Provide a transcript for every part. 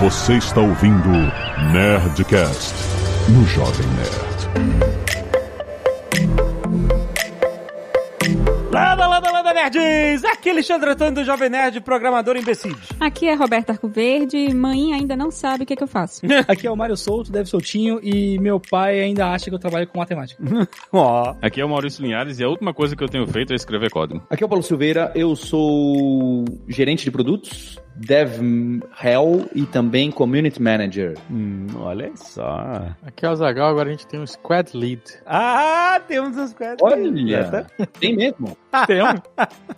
Você está ouvindo Nerdcast no Jovem Nerd. Landa, landa, landa, nerds! Aqui é Alexandre Antônio do Jovem Nerd, programador imbecil. Aqui é Roberta Arcoverde, mãe ainda não sabe o que, é que eu faço. Aqui é o Mário Souto, deve soltinho, e meu pai ainda acha que eu trabalho com matemática. Ó. Aqui é o Maurício Linhares e a última coisa que eu tenho feito é escrever código. Aqui é o Paulo Silveira, eu sou gerente de produtos, Dev Hell e também Community Manager. Hum, olha só. Aqui é o Zagal, agora a gente tem um Squad Lead. Ah, temos os quadros. Olha, tem mesmo. Tem um?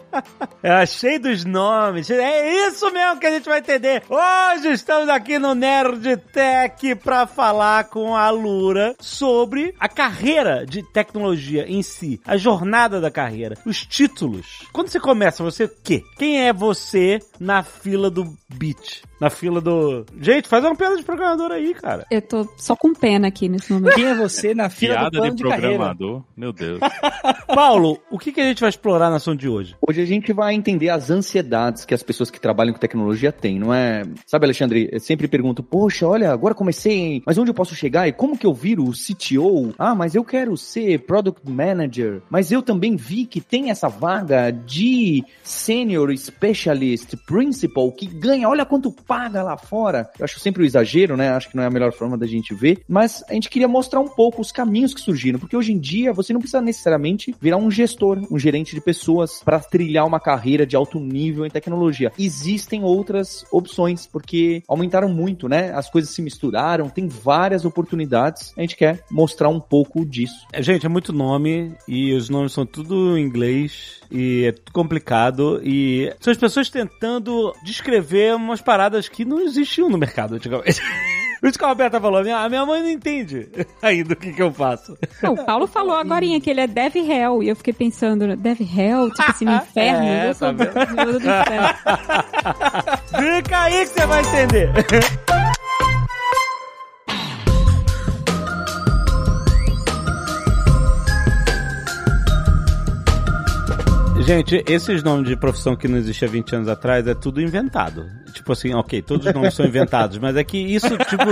É cheio dos nomes. É isso mesmo que a gente vai entender. Hoje estamos aqui no Nerd Tech para falar com a Lura sobre a carreira de tecnologia em si, a jornada da carreira, os títulos. Quando você começa, você o quê? Quem é você na fila do beat? Na fila do. Gente, faz uma piada de programador aí, cara. Eu tô só com pena aqui nesse momento. Quem é você na fila do Piada plano de de, carreira? programador. Meu Deus. Paulo, o que, que a gente vai explorar na ação de hoje? Hoje a gente vai entender as ansiedades que as pessoas que trabalham com tecnologia têm, não é? Sabe, Alexandre, eu sempre pergunto, poxa, olha, agora comecei, mas onde eu posso chegar? E como que eu viro o CTO? Ah, mas eu quero ser Product Manager, mas eu também vi que tem essa vaga de Senior Specialist Principal que ganha, olha quanto paga lá fora. Eu acho sempre o exagero, né? Acho que não é a melhor forma da gente ver, mas a gente queria mostrar um pouco os caminhos que surgiram, porque hoje em dia você não precisa necessariamente virar um gestor, um gerente de pessoas para trilhar uma carreira de alto nível em tecnologia. Existem outras opções, porque aumentaram muito, né? As coisas se misturaram, tem várias oportunidades. A gente quer mostrar um pouco disso. É, Gente, é muito nome e os nomes são tudo em inglês e é complicado e são as pessoas tentando descrever umas paradas que não existiam no mercado antigamente. Por isso que a Roberta falou, minha, a minha mãe não entende ainda o que, que eu faço. Não, o Paulo falou agora que ele é Dev Hell, e eu fiquei pensando, Dev Hell, tipo assim, no inferno? É, eu sou tá do inferno. Fica aí que você vai entender. Gente, esses nomes de profissão que não existia 20 anos atrás é tudo inventado. Tipo assim, ok, todos os nomes são inventados, mas é que isso, tipo,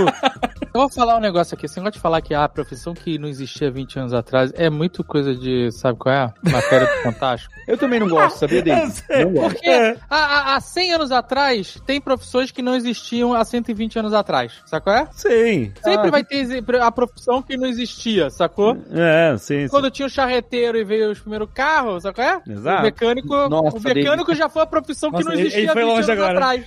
Eu vou falar um negócio aqui. Você gosta de falar que a profissão que não existia 20 anos atrás é muito coisa de, sabe qual é? Matéria do Fantástico. Eu também não gosto, sabia, David? Não gosto. Porque há, há, há 100 anos atrás, tem profissões que não existiam há 120 anos atrás. Sabe qual é? sim. Sempre Ah. vai ter a profissão que não existia, sacou? É, sim, sim. Quando tinha o charreteiro e veio os primeiros carros, sabe qual é? Exato. O mecânico, Nossa, o mecânico já foi a profissão que Nossa, não ele- existia ele foi 20 longe anos agora. atrás.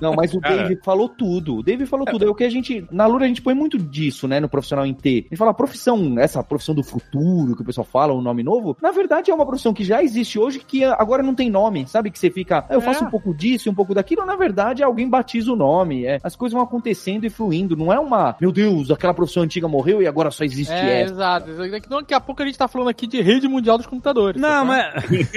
Não, mas o Cara. Dave falou tudo. O Dave falou tudo. É o que a gente. Na Lura a gente põe muito disso, né? No profissional em T. A gente fala a profissão, essa profissão do futuro, que o pessoal fala, o nome novo. Na verdade, é uma profissão que já existe hoje, que agora não tem nome. Sabe? Que você fica. "Ah, Eu faço É. um pouco disso e um pouco daquilo. Na verdade, alguém batiza o nome. É, as coisas vão acontecendo e fluindo. Não é uma. Meu Deus, aquela profissão antiga morreu e agora só existe É, essa. exato. Daqui daqui a pouco a gente tá falando aqui de rede mundial dos computadores. Não, sacou? mas.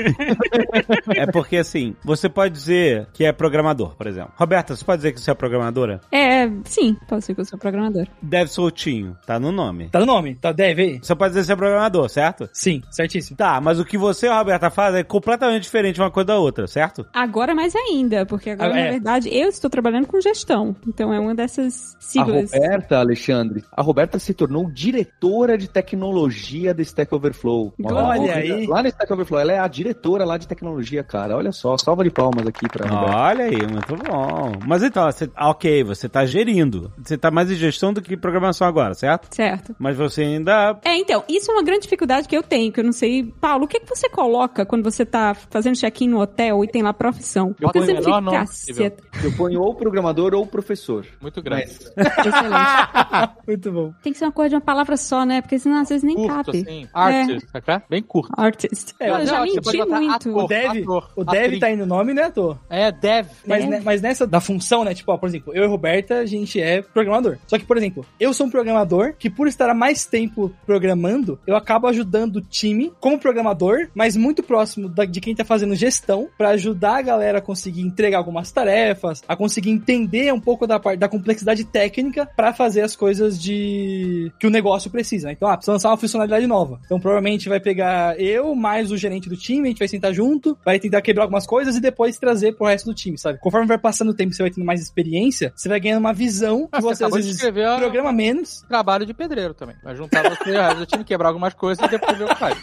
é porque assim, você pode dizer que é programador, por exemplo. Roberta, você pode dizer que você é programadora? É, sim, posso ser que eu sou programador. Deve soltinho, tá no nome. Tá no nome, tá Dev aí? Você pode dizer que você é programador, certo? Sim, certíssimo. Tá, mas o que você e a Roberta fazem é completamente diferente uma coisa da outra, certo? Agora mais ainda, porque agora, Ah, é. na verdade, eu estou trabalhando com gestão. Então é uma dessas A siglas. Roberta, Alexandre, a Roberta se tornou diretora de tecnologia do Stack Overflow. Olha aí. Lá no Stack Overflow, ela é a diretora lá de tecnologia, cara. Olha só, salva de palmas aqui pra Roberta. Olha aí, muito bom. Mas então, você, ah, ok, você tá gerindo. Você tá mais em gestão do que programação agora, certo? Certo. Mas você ainda. É, então, isso é uma grande dificuldade que eu tenho, que eu não sei. Paulo, o que, que você coloca quando você tá fazendo check-in no hotel e tem lá profissão? Eu ponho sempre menor nome. Eu ponho ou programador ou professor. Muito grande. Mas Excelente. Muito bom. Tem que ser uma coisa de uma palavra só, né? Porque senão às vezes nem curto, cabe. assim. Artist, sabe qual é? Bem curto. Artist. É, eu já não, menti muito. ator. O Dev, ator, o Dev tá indo no nome, né, à toa. É, dev. Mas, ne- mas nessa da função, né? Tipo, ó, por exemplo, eu e Roberta, a gente é programador. Só que, por exemplo, eu sou um programador que, por estar há mais tempo programando, eu acabo ajudando o time como programador, mas muito próximo da- de quem tá fazendo gestão, pra ajudar a galera a conseguir entregar algumas tarefas, a conseguir entender um pouco da parte da complexidade técnica pra fazer as coisas de que o negócio precisa. Então, ah, precisa lançar uma funcionalidade nova. Então, provavelmente vai pegar eu mais o gerente do time, a gente vai sentar junto, vai tentar quebrar algumas coisas e depois trazer pro resto do time, sabe? Conforme vai passando o tempo, você vai tendo mais experiência, você vai ganhando uma visão Ah, que você você às vezes escrever a- programa menos. Trabalho de pedreiro também. Vai juntar você e resto do time, quebrar algumas coisas e depois ver o que faz.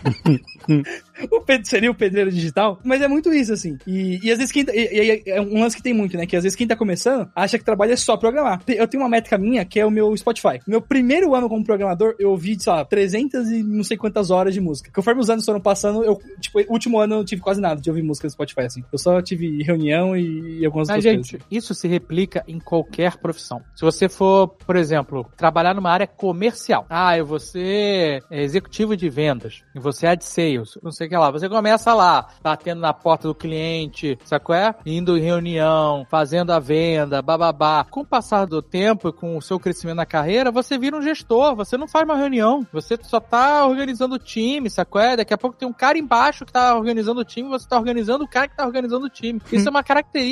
O Pedro seria o pedreiro digital, mas é muito isso, assim. E, e às vezes quem. tá- E, e- é um lance que tem muito, né? Que às vezes quem tá começando acha que trabalho é só programar. Eu tenho uma métrica minha que é o meu Spotify. Meu primeiro ano como programador, eu ouvi, sei lá, 300 e não sei quantas horas de música. Conforme os anos foram passando, eu, tipo, o último ano eu não tive quase nada de ouvir música no Spotify, assim. Eu só tive reunião e, e algumas Mas, outras coisas. gente, isso se replica em qualquer profissão. Se você for, por exemplo, trabalhar numa área comercial. Ah, eu vou ser é, executivo de vendas. E você é de sales. Não sei o que lá. Você começa lá, batendo na porta do cliente, sabe qual é? Indo em reunião, fazendo a venda, bababá. Com o passar do tempo e com o seu crescimento na carreira, você vira um gestor. Você não faz uma reunião. Você só tá organizando o time, sabe qual é? Daqui a pouco tem um cara embaixo que tá organizando o time, você tá organizando o cara que tá organizando o time. Isso é uma característica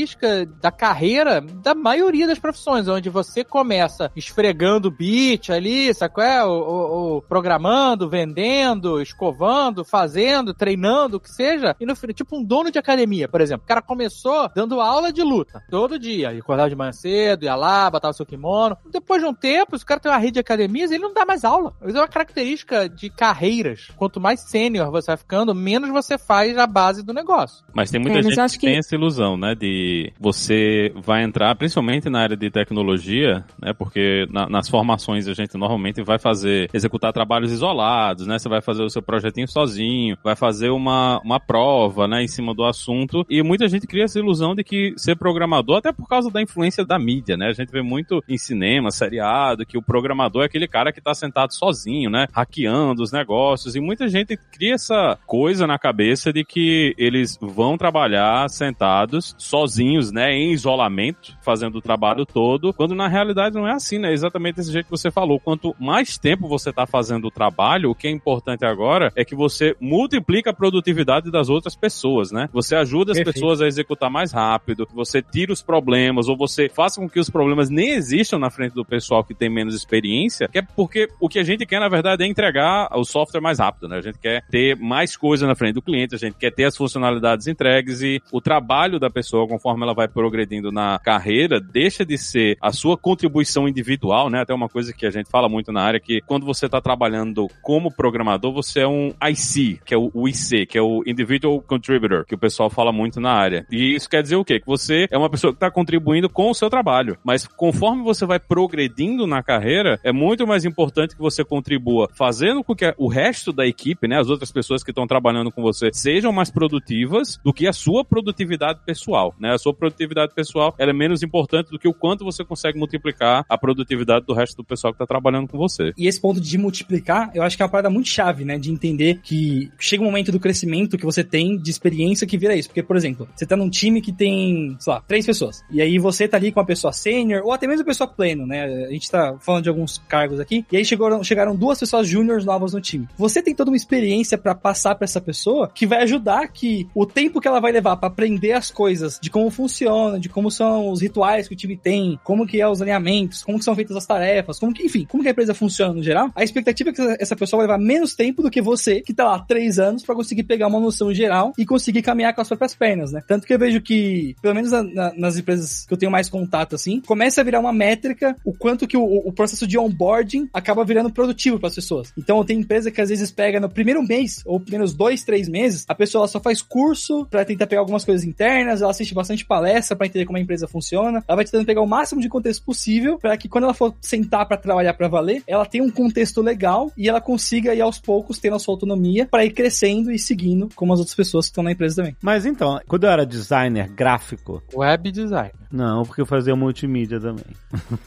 da carreira da maioria das profissões, onde você começa esfregando o beat ali, sabe qual é? O, o- o programando, vendendo, escovando, fazendo, treinando, o que seja. E no final, tipo um dono de academia, por exemplo. O cara começou dando aula de luta todo dia. Ele acordava de manhã cedo, ia lá, botava seu kimono. Depois de um tempo, se o cara tem uma rede de academias, ele não dá mais aula. Isso é uma característica de carreiras. Quanto mais sênior você vai ficando, menos você faz a base do negócio. Mas tem muita É, mas gente eu acho que... que- tem essa ilusão, né? De você vai entrar, principalmente na área de tecnologia, né? Porque na- nas formações a gente normalmente vai fazer, executar trabalhos isolados, né? Você vai fazer o seu projetinho sozinho, vai fazer uma, uma prova, né? Em cima do assunto. E muita gente cria essa ilusão de que ser programador, até por causa da influência da mídia, né? A gente vê muito em cinema, seriado, que o programador é aquele cara que tá sentado sozinho, né? Hackeando os negócios. E muita gente cria essa coisa na cabeça de que eles vão trabalhar sentados, sozinhos, né? Em isolamento, fazendo o trabalho todo, quando na realidade não é assim, né? Exatamente desse jeito que você falou. Quanto mais tempo você tá fazendo o trabalho, o que é importante agora é que você multiplica a produtividade das outras pessoas, né? Você ajuda as Perfeito. pessoas a executar mais rápido, você tira os problemas, ou você faça com que os problemas nem existam na frente do pessoal que tem menos experiência, que é porque o que a gente quer, na verdade, é entregar o software mais rápido, né? A gente quer ter mais coisa na frente do cliente, a gente quer ter as funcionalidades entregues e o trabalho da pessoa, conforme ela vai progredindo na carreira, deixa de ser a sua contribuição individual, né? Até uma coisa que a gente fala muito na área, que quando você está trabalhando como programador, você é um IC, que é o IC, que é o Individual Contributor, que o pessoal fala muito na área. E isso quer dizer o quê? Que você é uma pessoa que está contribuindo com o seu trabalho. Mas conforme você vai progredindo na carreira, é muito mais importante que você contribua fazendo com que o resto da equipe, né, as outras pessoas que estão trabalhando com você, sejam mais produtivas do que a sua produtividade pessoal, né? A sua produtividade pessoal, é menos importante do que o quanto você consegue multiplicar a produtividade do resto do pessoal que está trabalhando com você. E esse ponto de multiplicar, eu acho que é uma parada muito chave, né? De entender que chega um momento do crescimento que você tem de experiência que vira isso. Porque, por exemplo, você tá num time que tem, sei lá, três pessoas. E aí você tá ali com uma pessoa sênior, ou até mesmo pessoa pleno, né? A gente tá falando de alguns cargos aqui. E aí chegaram, chegaram duas pessoas júniores novas no time. Você tem toda uma experiência pra passar pra essa pessoa que vai ajudar que o tempo que ela vai levar pra aprender as coisas, de como funciona, de como são os rituais que o time tem, como que é os alinhamentos, como que são feitas as tarefas, como que, enfim, como que a empresa funciona no geral, a expectativa é que essa pessoa vai levar menos tempo do que você, que tá lá três anos pra conseguir pegar uma noção geral e conseguir caminhar com as próprias pernas, né? Tanto que eu vejo que, pelo menos na- na- nas empresas que eu tenho mais contato, assim, começa a virar uma métrica o quanto que o, o processo de onboarding acaba virando produtivo para as pessoas. Então, tem empresa que às vezes pega no primeiro mês, ou primeiros dois, três meses, a pessoa só faz curso pra tentar pegar algumas coisas internas, ela assiste bastante palestra pra entender como a empresa funciona, ela vai tentando pegar o máximo de contexto possível para que quando ela for sentar pra trabalhar pra valer, ela tenha um contexto legal e ela consiga ir aos poucos tendo a sua autonomia pra ir crescendo e seguindo como as outras pessoas que estão na empresa também. Mas então, quando eu era designer gráfico, Web design. não, porque eu fazia multimídia também.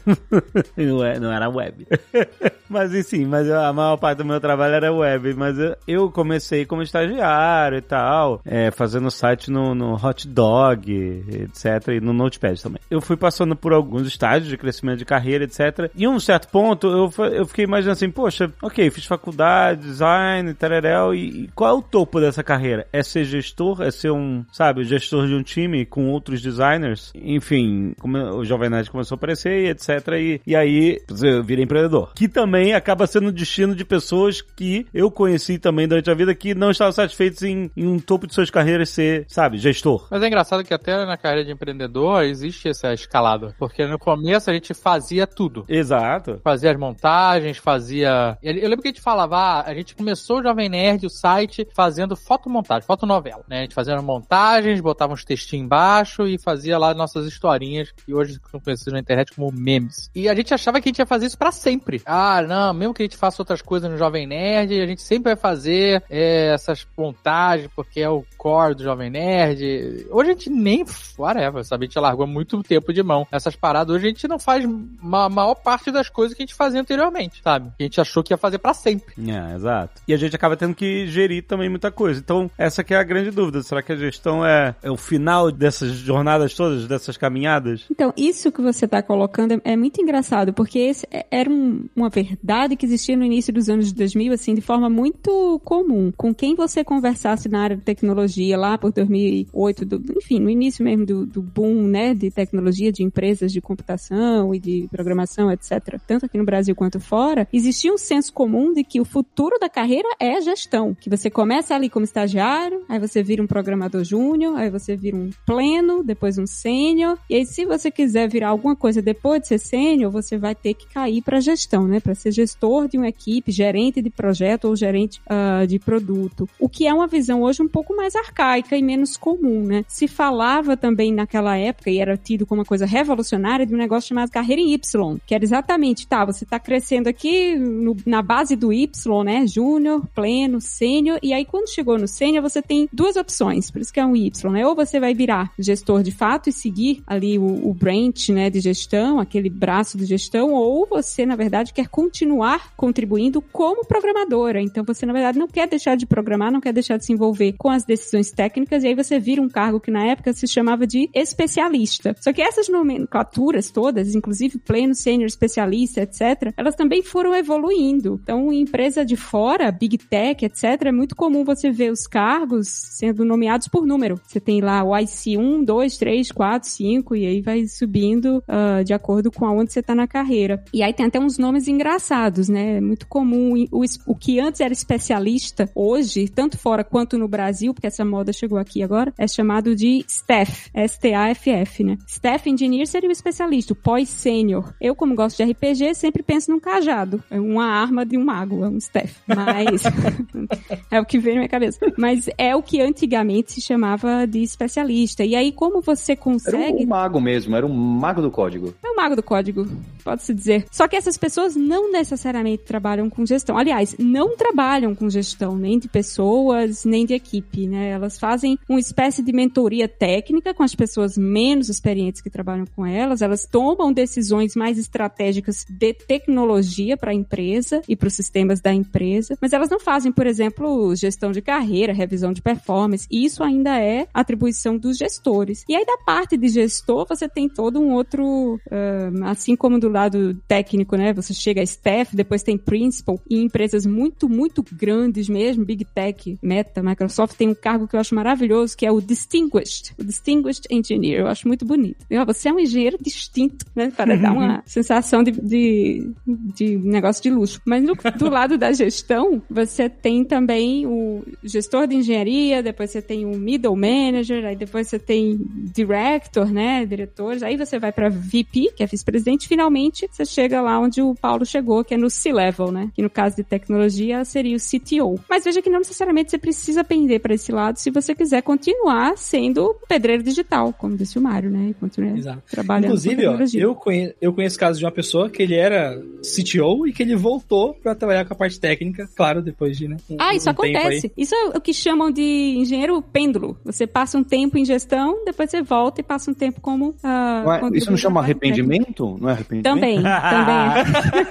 não, é- não era web. mas enfim, mas a maior parte do meu trabalho era web. Mas eu, eu comecei como estagiário e tal, é, fazendo site no, no Hot Dog, etc. E no Notepad também. Eu fui passando por alguns estágios de crescimento de carreira, etc. E um certo ponto, eu, eu fiquei imaginando assim, poxa, ok, fiz faculdade, design, tereréu, e, e qual é o topo dessa carreira? É ser gestor? É ser um, sabe, gestor de um time com outros designers? Enfim, como o Jovem Nerd começou a aparecer, e etc. E, e aí, eu virei empreendedor. Que também acaba sendo o destino de pessoas que eu conheci também durante a vida que não estavam satisfeitos em, em um topo de suas carreiras ser, sabe, gestor. Mas é engraçado que até na carreira de empreendedor existe essa escalada. Porque no começo a gente fazia tudo. Exato. Fazia as montagens, fazia. Eu lembro que a gente falava, ah, a gente começou o Jovem Nerd, o site, fazendo fotomontagem, fotonovela. Né? A gente fazia montagens, botava uns textinhos embaixo e fazia lá nossas historinhas, que hoje são conhecidas na internet como memes. E a gente achava que a gente ia fazer isso pra sempre. Ah, não, mesmo que a gente faça outras coisas no Jovem Nerd, a gente sempre vai fazer é, essas montagens, porque é o core do Jovem Nerd. Hoje a gente nem. Whatever, sabe? A gente largou há muito tempo de mão. Essas paradas, hoje a gente não faz a maior parte das coisas que a gente fazia anteriormente, sabe? Que a gente achou que ia fazer pra sempre. É, exato. E a gente acaba tendo que gerir também muita coisa. Então, essa que é a grande dúvida. Será que a gestão é, é o final dessas jornadas todas, dessas caminhadas? Então, isso que você está colocando é, é muito engraçado, porque esse é- era um- uma verdade que existia no início dos anos 2000, assim, de forma muito comum. Com quem você conversasse na área de tecnologia lá por 2008, do- enfim, no início mesmo do, do boom, né, de tecnologia, de empresas de computação e de programação, etc., tanto aqui no Brasil quanto fora, existia um senso comum de que o futuro da carreira é gestão. Que você começa ali como estagiário, aí você vira um programador júnior, aí você vira um pleno, depois um sênior, e aí se você quiser virar alguma coisa depois de ser sênior, você vai ter que cair para gestão, né? Para ser gestor de uma equipe, gerente de projeto ou gerente ah, de produto. O que é uma visão hoje um pouco mais arcaica e menos comum, né? Se falava também naquela época, e era tido como uma coisa revolucionária, de um negócio chamado carreira em Y, que era exatamente, tá, você tá crescendo aqui no- na base do Y, né? Júnior, pleno, sênior, e aí quando chegou no sênior, você tem duas opções, por isso que é um Y, né? Ou você vai virar gestor de fato e seguir ali o, o branch, né, de gestão, aquele braço de gestão, ou você, na verdade, quer continuar contribuindo como programadora. Então você, na verdade, não quer deixar de programar, não quer deixar de se envolver com as decisões técnicas, e aí você vira um cargo que na época se chamava de especialista. Só que essas nomenclaturas todas, inclusive pleno, sênior, especialista, etc., elas também foram evoluindo. Então, em empresa de fora, Big Tech, etc., é muito comum você ver os cargos sendo nomeados por número. Você tem lá o IC 1, 2, 3, 4, 5, e aí vai subindo ah, de acordo com aonde você tá na carreira. E aí tem até uns nomes engraçados, né? É muito comum. O, o que antes era especialista, hoje, tanto fora quanto no Brasil, porque essa moda chegou aqui agora, é chamado de staff, S-T-A-F-F, né? Staff Engineer seria o especialista, o pós-sênior. Eu, como gosto de RPG, sempre penso num cajado. É uma arma de um mago, é um staff. Mas é o que veio na minha cabeça. Mas é o que antigamente se chamava de especialista. E aí, como você Era um, consegue um mago mesmo, era um mago do código. é o mago do código, pode-se dizer. Só que essas pessoas não necessariamente trabalham com gestão. Aliás, não trabalham com gestão, nem de pessoas, nem de equipe, né? Elas fazem uma espécie de mentoria técnica com as pessoas menos experientes que trabalham com elas. Elas tomam decisões mais estratégicas de tecnologia para a empresa e para os sistemas da empresa. Mas elas não fazem, por exemplo, gestão de carreira, revisão de performance. Isso ainda é atribuição dos gestores. E aí, da parte de gestor, você tem todo um outro, ah, assim como do lado técnico, né? Você chega a staff, depois tem principal, e em empresas muito, muito grandes mesmo, Big Tech, Meta, Microsoft, tem um cargo que eu acho maravilhoso, que é o Distinguished, o Distinguished Engineer. Eu acho muito bonito. Você é um engenheiro distinto, né? Para dar uma sensação de, de, de negócio de luxo. Mas no- do lado da gestão, você tem também o gestor de engenharia, depois você tem o middle manager, aí depois você tem director, né? Diretores. Aí você vai para VP, que é vice-presidente. Finalmente, você chega lá onde o Paulo chegou, que é no C-level, né? Que no caso de tecnologia seria o CTO. Mas veja que não necessariamente você precisa pender para esse lado se você quiser continuar sendo pedreiro digital, como disse o Mário, né? E continuar Exato. trabalhando com Inclusive, ó, tecnologia. eu conheço, eu conheço casos de uma pessoa que ele era CTO e que ele voltou pra trabalhar com a parte técnica, claro, depois de, né? um- Ah, isso um tempo aí. acontece. Isso é o que chamam de engenheiro pêndulo. Você passa um tempo em gestão, depois você volta e passa um tempo como. ah, Não é- isso não chama parte técnica. arrependimento? Não é arrependimento? Também, também.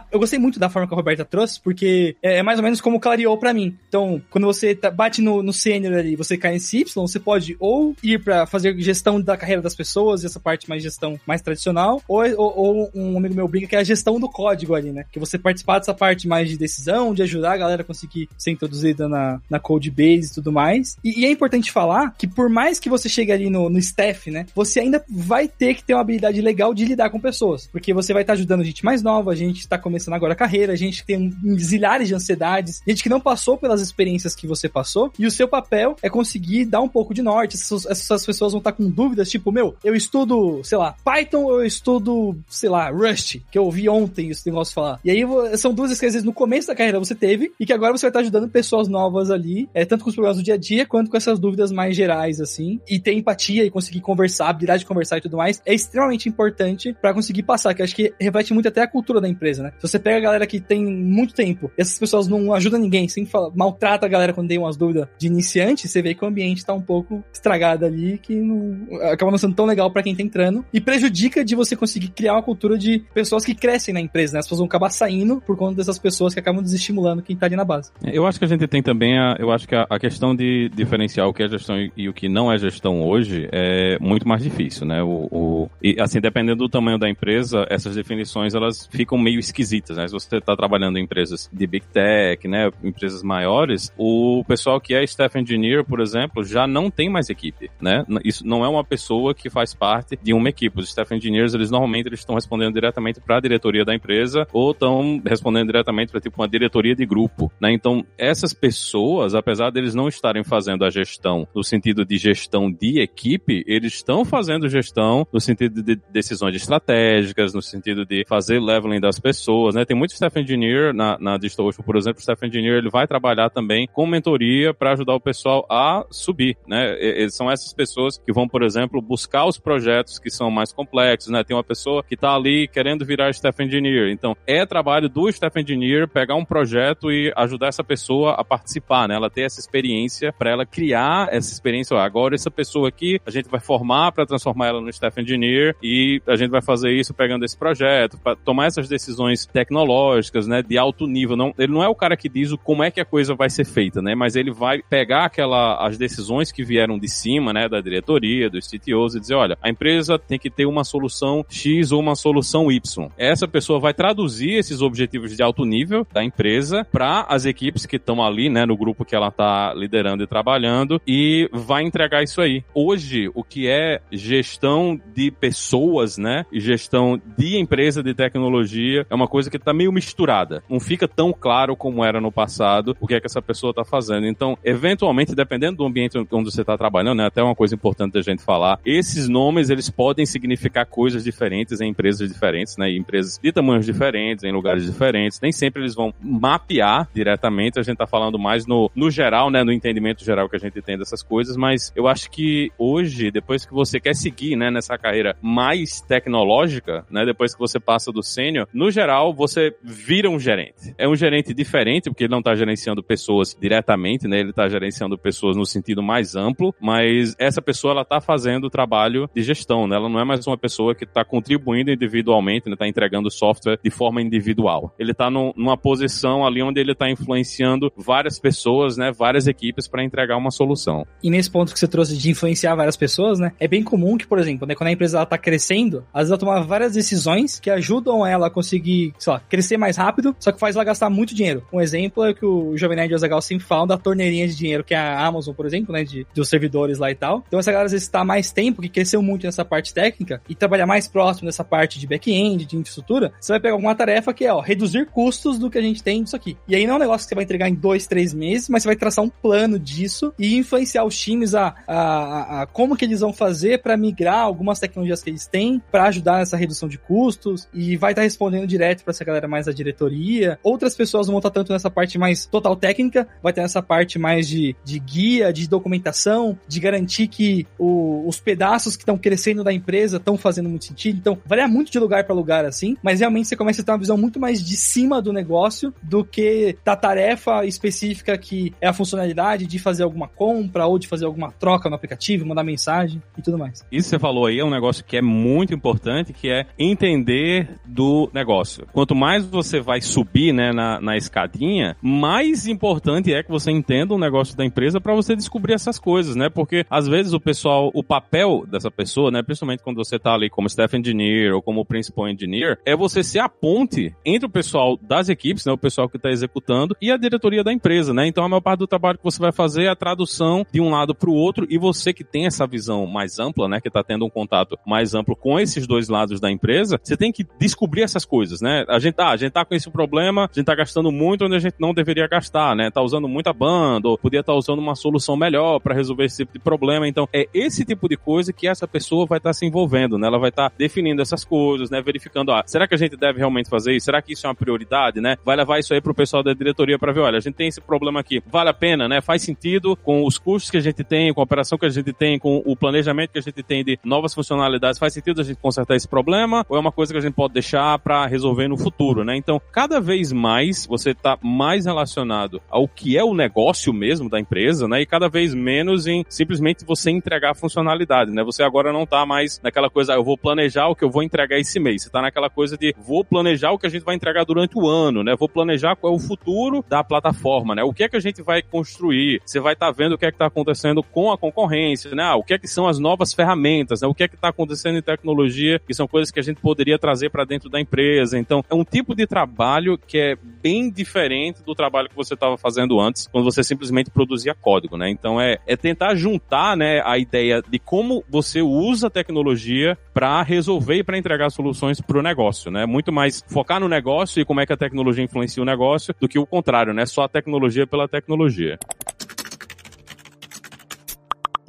Eu gostei muito da forma que a Roberta trouxe, porque é, é mais ou menos como clareou pra mim. Então, quando você tá- bate no, no sênior ali, você cai nesse Y, você pode ou ir pra fazer gestão da carreira das pessoas, essa parte mais gestão mais tradicional, ou, ou, ou um amigo meu brinca que é a gestão do código ali, né? Que você participar dessa parte mais de decisão, de ajudar a galera a conseguir ser introduzida na, na code base e tudo mais. E, e é importante falar que por mais que você chegue ali no, no staff, né? Você ainda vai ter que ter uma habilidade legal de lidar com pessoas. Porque você vai estar ajudando gente mais nova, gente que tá começando agora a carreira, gente que tem zilhares de ansiedades, gente que não passou pelas experiências que você passou. E o seu papel é conseguir dar um pouco de norte. Essas, pessoas vão estar com dúvidas, tipo, meu, eu estudo, sei lá, Python ou eu estudo, sei lá, Rust, que eu ouvi ontem esse negócio falar. E aí são duas vezes no começo da carreira você teve e que agora você vai estar ajudando pessoas novas ali, é, tanto com os problemas do dia a dia quanto com essas dúvidas mais gerais, assim. E ter empatia e conseguir conversar, habilidade de conversar e tudo mais, é extremamente importante pra conseguir passar, que acho que reflete muito até a cultura da empresa, né? Se você pega a galera que tem muito tempo, essas pessoas não ajudam ninguém, sempre fala, maltrata a galera quando tem umas dúvidas de iniciante, você vê que o ambiente tá um pouco estragado ali, que não, acaba não sendo tão legal pra quem tá entrando, e prejudica de você conseguir criar uma cultura de pessoas que crescem na empresa, né? As pessoas vão acabar saindo por conta dessas pessoas que acabam desestimulando quem tá ali na base. Eu acho que a gente tem também a, eu acho que a, a questão de diferenciar o que é gestão e, e o que não é gestão hoje é muito mais difícil, né? O, o- e assim, dependendo do tamanho da empresa, essas definições elas ficam meio esquisitas, né? Se você está trabalhando em empresas de big tech, né, empresas maiores, o pessoal que é staff engineer, por exemplo, já não tem mais equipe, né? N- Isso não é uma pessoa que faz parte de uma equipe. Os staff engineers, eles normalmente eles estão respondendo diretamente para a diretoria da empresa ou estão respondendo diretamente para tipo uma diretoria de grupo, né? Então, essas pessoas, apesar deles não estarem fazendo a gestão no sentido de gestão de equipe, eles estão fazendo gestão no sentido de decisões estratégicas, no sentido de fazer leveling das pessoas, né? Tem muito staff engineer na, na DigitalOcean, por exemplo, o staff engineer ele vai trabalhar também com mentoria para ajudar o pessoal a subir, né? E são essas pessoas que vão, por exemplo, buscar os projetos que são mais complexos, né? Tem uma pessoa que está ali querendo virar staff engineer, então é trabalho do staff engineer pegar um projeto e ajudar essa pessoa a participar, né? Ela ter essa experiência para ela criar essa experiência. Agora essa pessoa aqui a gente vai formar para transformar ela no staff engineer e a gente vai fazer isso pegando esse projeto para tomar essas decisões tecnológicas, né? De alto nível. Não, ele não é o cara que diz o como é que a coisa vai ser feita, né? Mas ele vai pegar aquela as decisões que vieram de cima, né? Da diretoria, dos CTOs e dizer, olha, a empresa tem que ter uma solução X ou uma solução Y. Essa pessoa vai traduzir esses objetivos de alto nível da empresa para as equipes que estão ali, né, no grupo que ela está liderando e trabalhando e vai entregar isso aí. Hoje, o que é gestão de pessoas, né, e gestão de empresa de tecnologia é uma coisa que está meio misturada. Não fica tão claro como era no passado o que é que essa pessoa está fazendo. Então, eventualmente, dependendo do ambiente onde você está trabalhando, né, até uma coisa importante da gente falar, esses nomes eles podem significar coisas diferentes em empresas diferentes, né, em empresas de tamanhos diferentes, em lugares diferentes. Nem sempre eles vão mapear diretamente. A gente tá falando mais no, no geral, né, no entendimento geral que a gente tem dessas coisas, mas eu acho que hoje, depois que você quer seguir, né, nessa carreira mais tecnológica, né, depois que você passa do sênior, no geral, você vira um gerente. É um gerente diferente, porque ele não tá gerenciando pessoas diretamente, né, ele tá gerenciando pessoas no sentido mais amplo, mas essa pessoa, ela tá fazendo o trabalho de gestão, né, ela não é mais uma pessoa que tá contribuindo individualmente, né, tá entregando software de forma individual. Ele tá num- numa posição ali onde ele tá influenciando várias pessoas, né, várias equipes para entregar uma solução. E nesse ponto que você trouxe de influenciar várias pessoas, né? É bem comum que, por exemplo, né, quando a empresa ela tá crescendo, às vezes ela toma várias decisões que ajudam ela a conseguir, sei lá, crescer mais rápido, só que faz ela gastar muito dinheiro. Um exemplo é que o Jovem Nerd o Azaghal sempre falam da torneirinha de dinheiro, que é a Amazon, por exemplo, né? De, dos servidores lá e tal. Então essa galera às vezes está mais tempo, que cresceu muito nessa parte técnica, e trabalhar mais próximo dessa parte de back-end, de infraestrutura, você vai pegar alguma tarefa que é, ó, reduzir custos do que a gente tem disso aqui. E aí não é um negócio que você vai entregar em dois, três meses, mas você vai traçar um plano disso e influenciar os times a, a, a- a como que eles vão fazer para migrar algumas tecnologias que eles têm para ajudar nessa redução de custos e vai estar respondendo direto para essa galera mais da diretoria. Outras pessoas vão estar tanto nessa parte mais total técnica, vai ter nessa parte mais de, de guia, de documentação, de garantir que o- os pedaços que estão crescendo da empresa estão fazendo muito sentido. Então, varia muito de lugar para lugar assim, mas realmente você começa a ter uma visão muito mais de cima do negócio do que da tarefa específica que é a funcionalidade de fazer alguma compra ou de fazer alguma troca no aplicativo, mandar mensagem e tudo mais. Isso que você falou aí é um negócio que é muito importante, que é entender do negócio. Quanto mais você vai subir né, na, na escadinha, mais importante é que você entenda o negócio da empresa para você descobrir essas coisas, né? Porque às vezes o pessoal, o papel dessa pessoa, né, principalmente quando você tá ali como staff engineer ou como principal engineer, é você ser a ponte entre o pessoal das equipes, né, o pessoal que está executando e a diretoria da empresa, né? Então a maior parte do trabalho que você vai fazer é a tradução de um lado para o outro e você que tem essa visão mais ampla, né, que está tendo um contato mais amplo com esses dois lados da empresa, você tem que descobrir essas coisas, né? A gente tá, a gente tá com esse problema, a gente tá gastando muito onde a gente não deveria gastar, né? Tá usando muita banda, ou podia estar tá usando uma solução melhor para resolver esse tipo de problema. Então, é esse tipo de coisa que essa pessoa vai estar tá se envolvendo, né? Ela vai estar tá definindo essas coisas, né? Verificando, ah, será que a gente deve realmente fazer isso? Será que isso é uma prioridade, né? Vai levar isso aí pro pessoal da diretoria para ver, olha, a gente tem esse problema aqui, vale a pena, né? Faz sentido com os custos que a gente tem, com a operação que a gente tem, com o planejamento que a gente tem de novas funcionalidades, faz sentido a gente consertar esse problema ou é uma coisa que a gente pode deixar para resolver no futuro, né? Então, cada vez mais você está mais relacionado ao que é o negócio mesmo da empresa, né? E cada vez menos em simplesmente você entregar a funcionalidade, né? Você agora não tá mais naquela coisa, ah, eu vou planejar o que eu vou entregar esse mês. Você tá naquela coisa de vou planejar o que a gente vai entregar durante o ano, né? Vou planejar qual é o futuro da plataforma, né? O que é que a gente vai construir? Você vai estar tá vendo o que é que tá acontecendo com a concorrência, né? Ah, o que é que são as novas ferramentas, né? O que é que tá acontecendo em tecnologia, que são coisas que a gente poderia trazer para dentro da empresa. Então, é um tipo de trabalho que é bem diferente do trabalho que você estava fazendo antes, quando você simplesmente produzia código, né? Então, é, é tentar juntar, né, a ideia de como você usa a tecnologia para resolver e para entregar soluções para o negócio, né? Muito mais focar no negócio e como é que a tecnologia influencia o negócio do que o contrário, né? Só a tecnologia pela tecnologia.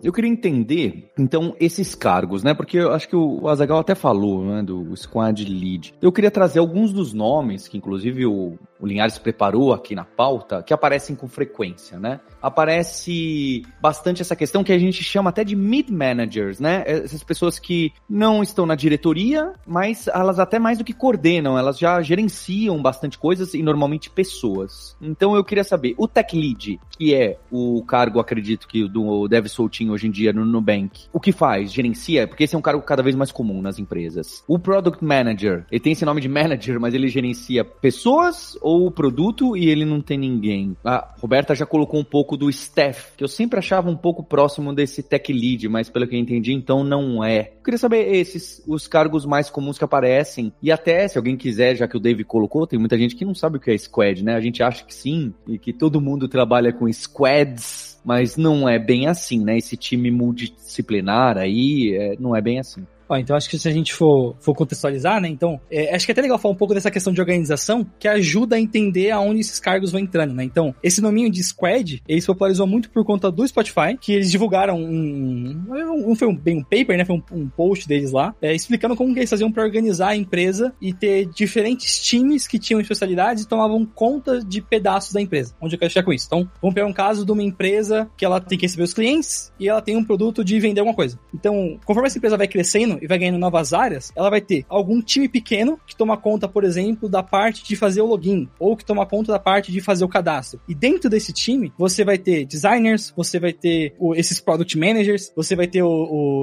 Eu queria entender, então, esses cargos, né? Porque eu acho que o Azagal até falou, né, do Squad Lead. Eu queria trazer alguns dos nomes, que inclusive o, o Linhares preparou aqui na pauta, que aparecem com frequência, né? Aparece bastante essa questão que a gente chama até de mid-managers, né? Essas pessoas que não estão na diretoria, mas elas até mais do que coordenam, elas já gerenciam bastante coisas e normalmente pessoas. Então eu queria saber, o Tech Lead, que é o cargo, acredito que do Dev Soutinho hoje em dia no Nubank, o que faz? Gerencia? Porque esse é um cargo cada vez mais comum nas empresas. O Product Manager, ele tem esse nome de manager, mas ele gerencia pessoas ou o produto e ele não tem ninguém. A Roberta já colocou um pouco do staff, que eu sempre achava um pouco próximo desse tech lead, mas pelo que eu entendi, então não é. Eu queria saber esses, os cargos mais comuns que aparecem. E até, se alguém quiser, já que o Dave colocou, tem muita gente que não sabe o que é squad, né? A gente acha que sim, e que todo mundo trabalha com squads, mas não é bem assim, né? Esse time multidisciplinar aí é, não é bem assim. Ó, então acho que se a gente for, for contextualizar, né? Então, é, acho que é até legal falar um pouco dessa questão de organização que ajuda a entender aonde esses cargos vão entrando, né? Então, esse nominho de Squad, ele se popularizou muito por conta do Spotify, que eles divulgaram um. um foi um, bem um paper, né? Foi um, um post deles lá, é, explicando como que eles faziam para organizar a empresa e ter diferentes times que tinham especialidades e tomavam conta de pedaços da empresa. Onde eu quero chegar com isso? Então, vamos pegar um caso de uma empresa que ela tem que receber os clientes e ela tem um produto de vender alguma coisa. Então, conforme essa empresa vai crescendo, e vai ganhando novas áreas, ela vai ter algum time pequeno que toma conta, por exemplo, da parte de fazer o login, ou que toma conta da parte de fazer o cadastro. E dentro desse time, você vai ter designers, você vai ter o, esses product managers, você vai ter o,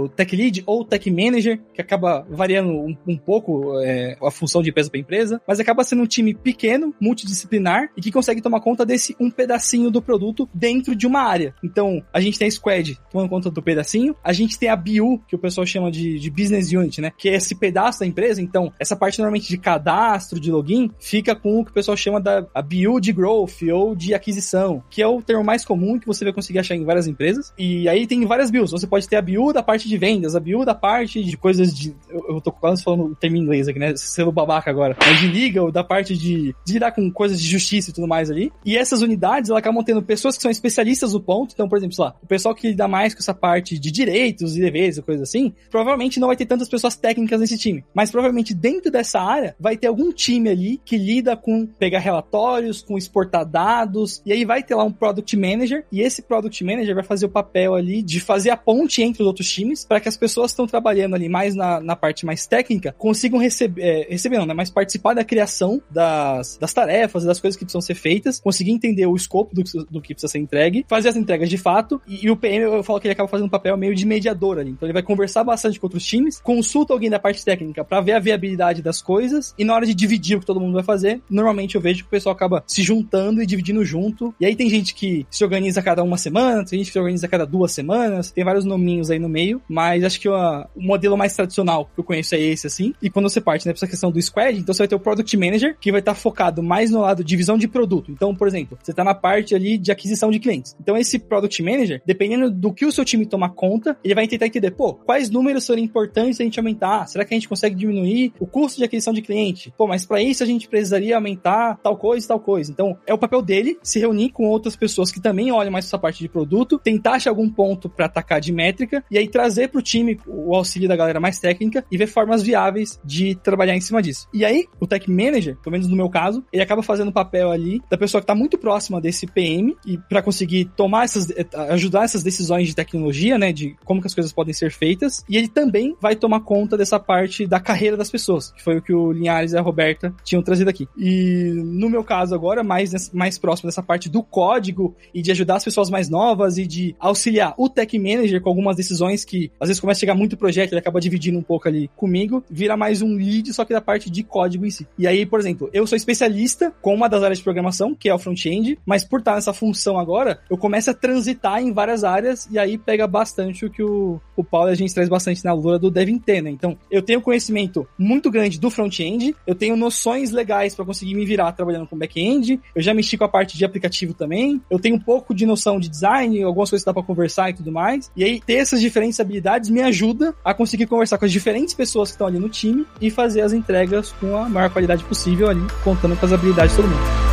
o, tech lead ou tech manager, que acaba variando um, um pouco é, a função de empresa para empresa, mas acaba sendo um time pequeno, multidisciplinar e que consegue tomar conta desse um pedacinho do produto dentro de uma área. Então, a gente tem a Squad tomando conta do pedacinho, a gente tem a BU, que o pessoal chama de, de Business Unit, né? Que é esse pedaço da empresa. Então, essa parte normalmente de cadastro, de login, fica com o que o pessoal chama da a de growth ou de aquisição, que é o termo mais comum que você vai conseguir achar em várias empresas. E aí tem várias BUs. Você pode ter a BU da parte de vendas, a BU da parte de coisas de. Eu, eu tô quase falando o termo em inglês aqui, né? Selo babaca agora. Mas de legal, da parte de, de lidar com coisas de justiça e tudo mais ali. E essas unidades, elas acabam tendo pessoas que são especialistas no ponto. Então, por exemplo, lá, o pessoal que lida mais com essa parte de direitos e deveres e coisas assim, provavelmente não vai ter tantas pessoas técnicas nesse time. Mas provavelmente dentro dessa área vai ter algum time ali que lida com pegar relatórios, com exportar dados, e aí vai ter lá um product manager, e esse product manager vai fazer o papel ali de fazer a ponte entre os outros times para que as pessoas que estão trabalhando ali mais na, na parte mais técnica consigam receber, é, receber não, né, mas participar da criação das, das tarefas, das coisas que precisam ser feitas, conseguir entender o escopo do, do que precisa ser entregue, fazer as entregas de fato, e, e o PM, eu falo que ele acaba fazendo um papel meio de mediador ali. Então ele vai conversar bastante com outros times times, consulta alguém da parte técnica para ver a viabilidade das coisas e na hora de dividir o que todo mundo vai fazer, normalmente eu vejo que o pessoal acaba se juntando e dividindo junto. E aí tem gente que se organiza cada uma semana, tem gente que se organiza cada duas semanas, tem vários nominhos aí no meio, mas acho que o, modelo mais tradicional que eu conheço é esse, assim. E quando você parte, né, pra essa questão do squad, então você vai ter o Product Manager, que vai estar tá focado mais no lado de visão de produto. Então, por exemplo, você tá na parte ali de aquisição de clientes. Então, esse Product Manager, dependendo do que o seu time tomar conta, ele vai tentar entender, pô, quais números seriam importantes a gente aumentar? Será que a gente consegue diminuir o custo de aquisição de cliente? Pô, mas para isso a gente precisaria aumentar tal coisa tal coisa. Então, é o papel dele se reunir com outras pessoas que também olham mais essa parte de produto, tentar achar algum ponto para atacar de métrica e aí trazer pro time o auxílio da galera mais técnica e ver formas viáveis de trabalhar em cima disso. E aí, o Tech Manager, pelo menos no meu caso, ele acaba fazendo o papel ali da pessoa que está muito próxima desse PM e para conseguir tomar essas, eh, ajudar essas decisões de tecnologia, né, de como que as coisas podem ser feitas. E ele também vai tomar conta dessa parte da carreira das pessoas, que foi o que o Linhares e a Roberta tinham trazido aqui. E no meu caso agora, mais, mais próximo dessa parte do código e de ajudar as pessoas mais novas e de auxiliar o Tech Manager com algumas decisões que às vezes começa a chegar muito projeto, ele acaba dividindo um pouco ali comigo, vira mais um lead, só que da parte de código em si. E aí, por exemplo, eu sou especialista com uma das áreas de programação, que é o front-end, mas por estar nessa função agora, eu começo a transitar em várias áreas e aí pega bastante o que o, o Paulo e a gente traz bastante na Lura do Devin ter, né? Então, eu tenho conhecimento muito grande do front-end, eu tenho noções legais para conseguir me virar trabalhando com back-end, eu já mexi com a parte de aplicativo também, eu tenho um pouco de noção de design, algumas coisas que dá para conversar e tudo mais. E aí, ter essas diferentes habilidades me ajuda a conseguir conversar com as diferentes pessoas que estão ali no time e fazer as entregas com a maior qualidade possível ali, contando com as habilidades de todo mundo.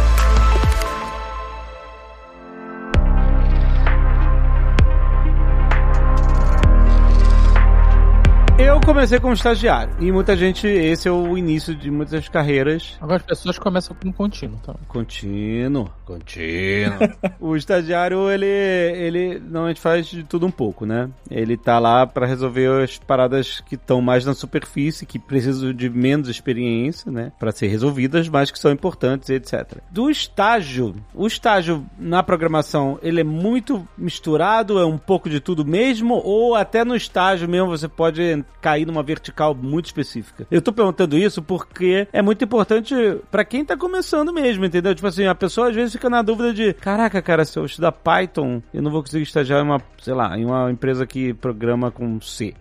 Comecei como estagiário. E muita gente, esse é o início de muitas carreiras. Agora as pessoas começam com contínuo, tá? Contínuo, contínuo. o estagiário, ele, ele normalmente faz de tudo um pouco, né? Ele tá lá para resolver as paradas que estão mais na superfície, que precisam de menos experiência, né? Para ser resolvidas, mas que são importantes, etc. Do estágio, o estágio na programação, ele é muito misturado, é um pouco de tudo mesmo, ou até no estágio mesmo você pode cair numa vertical muito específica. Eu tô perguntando isso porque é muito importante para quem tá começando mesmo, entendeu? Tipo assim, a pessoa às vezes fica na dúvida de, caraca, cara, se eu estudar Python, eu não vou conseguir estagiar em uma, sei lá, em uma empresa que programa com C+,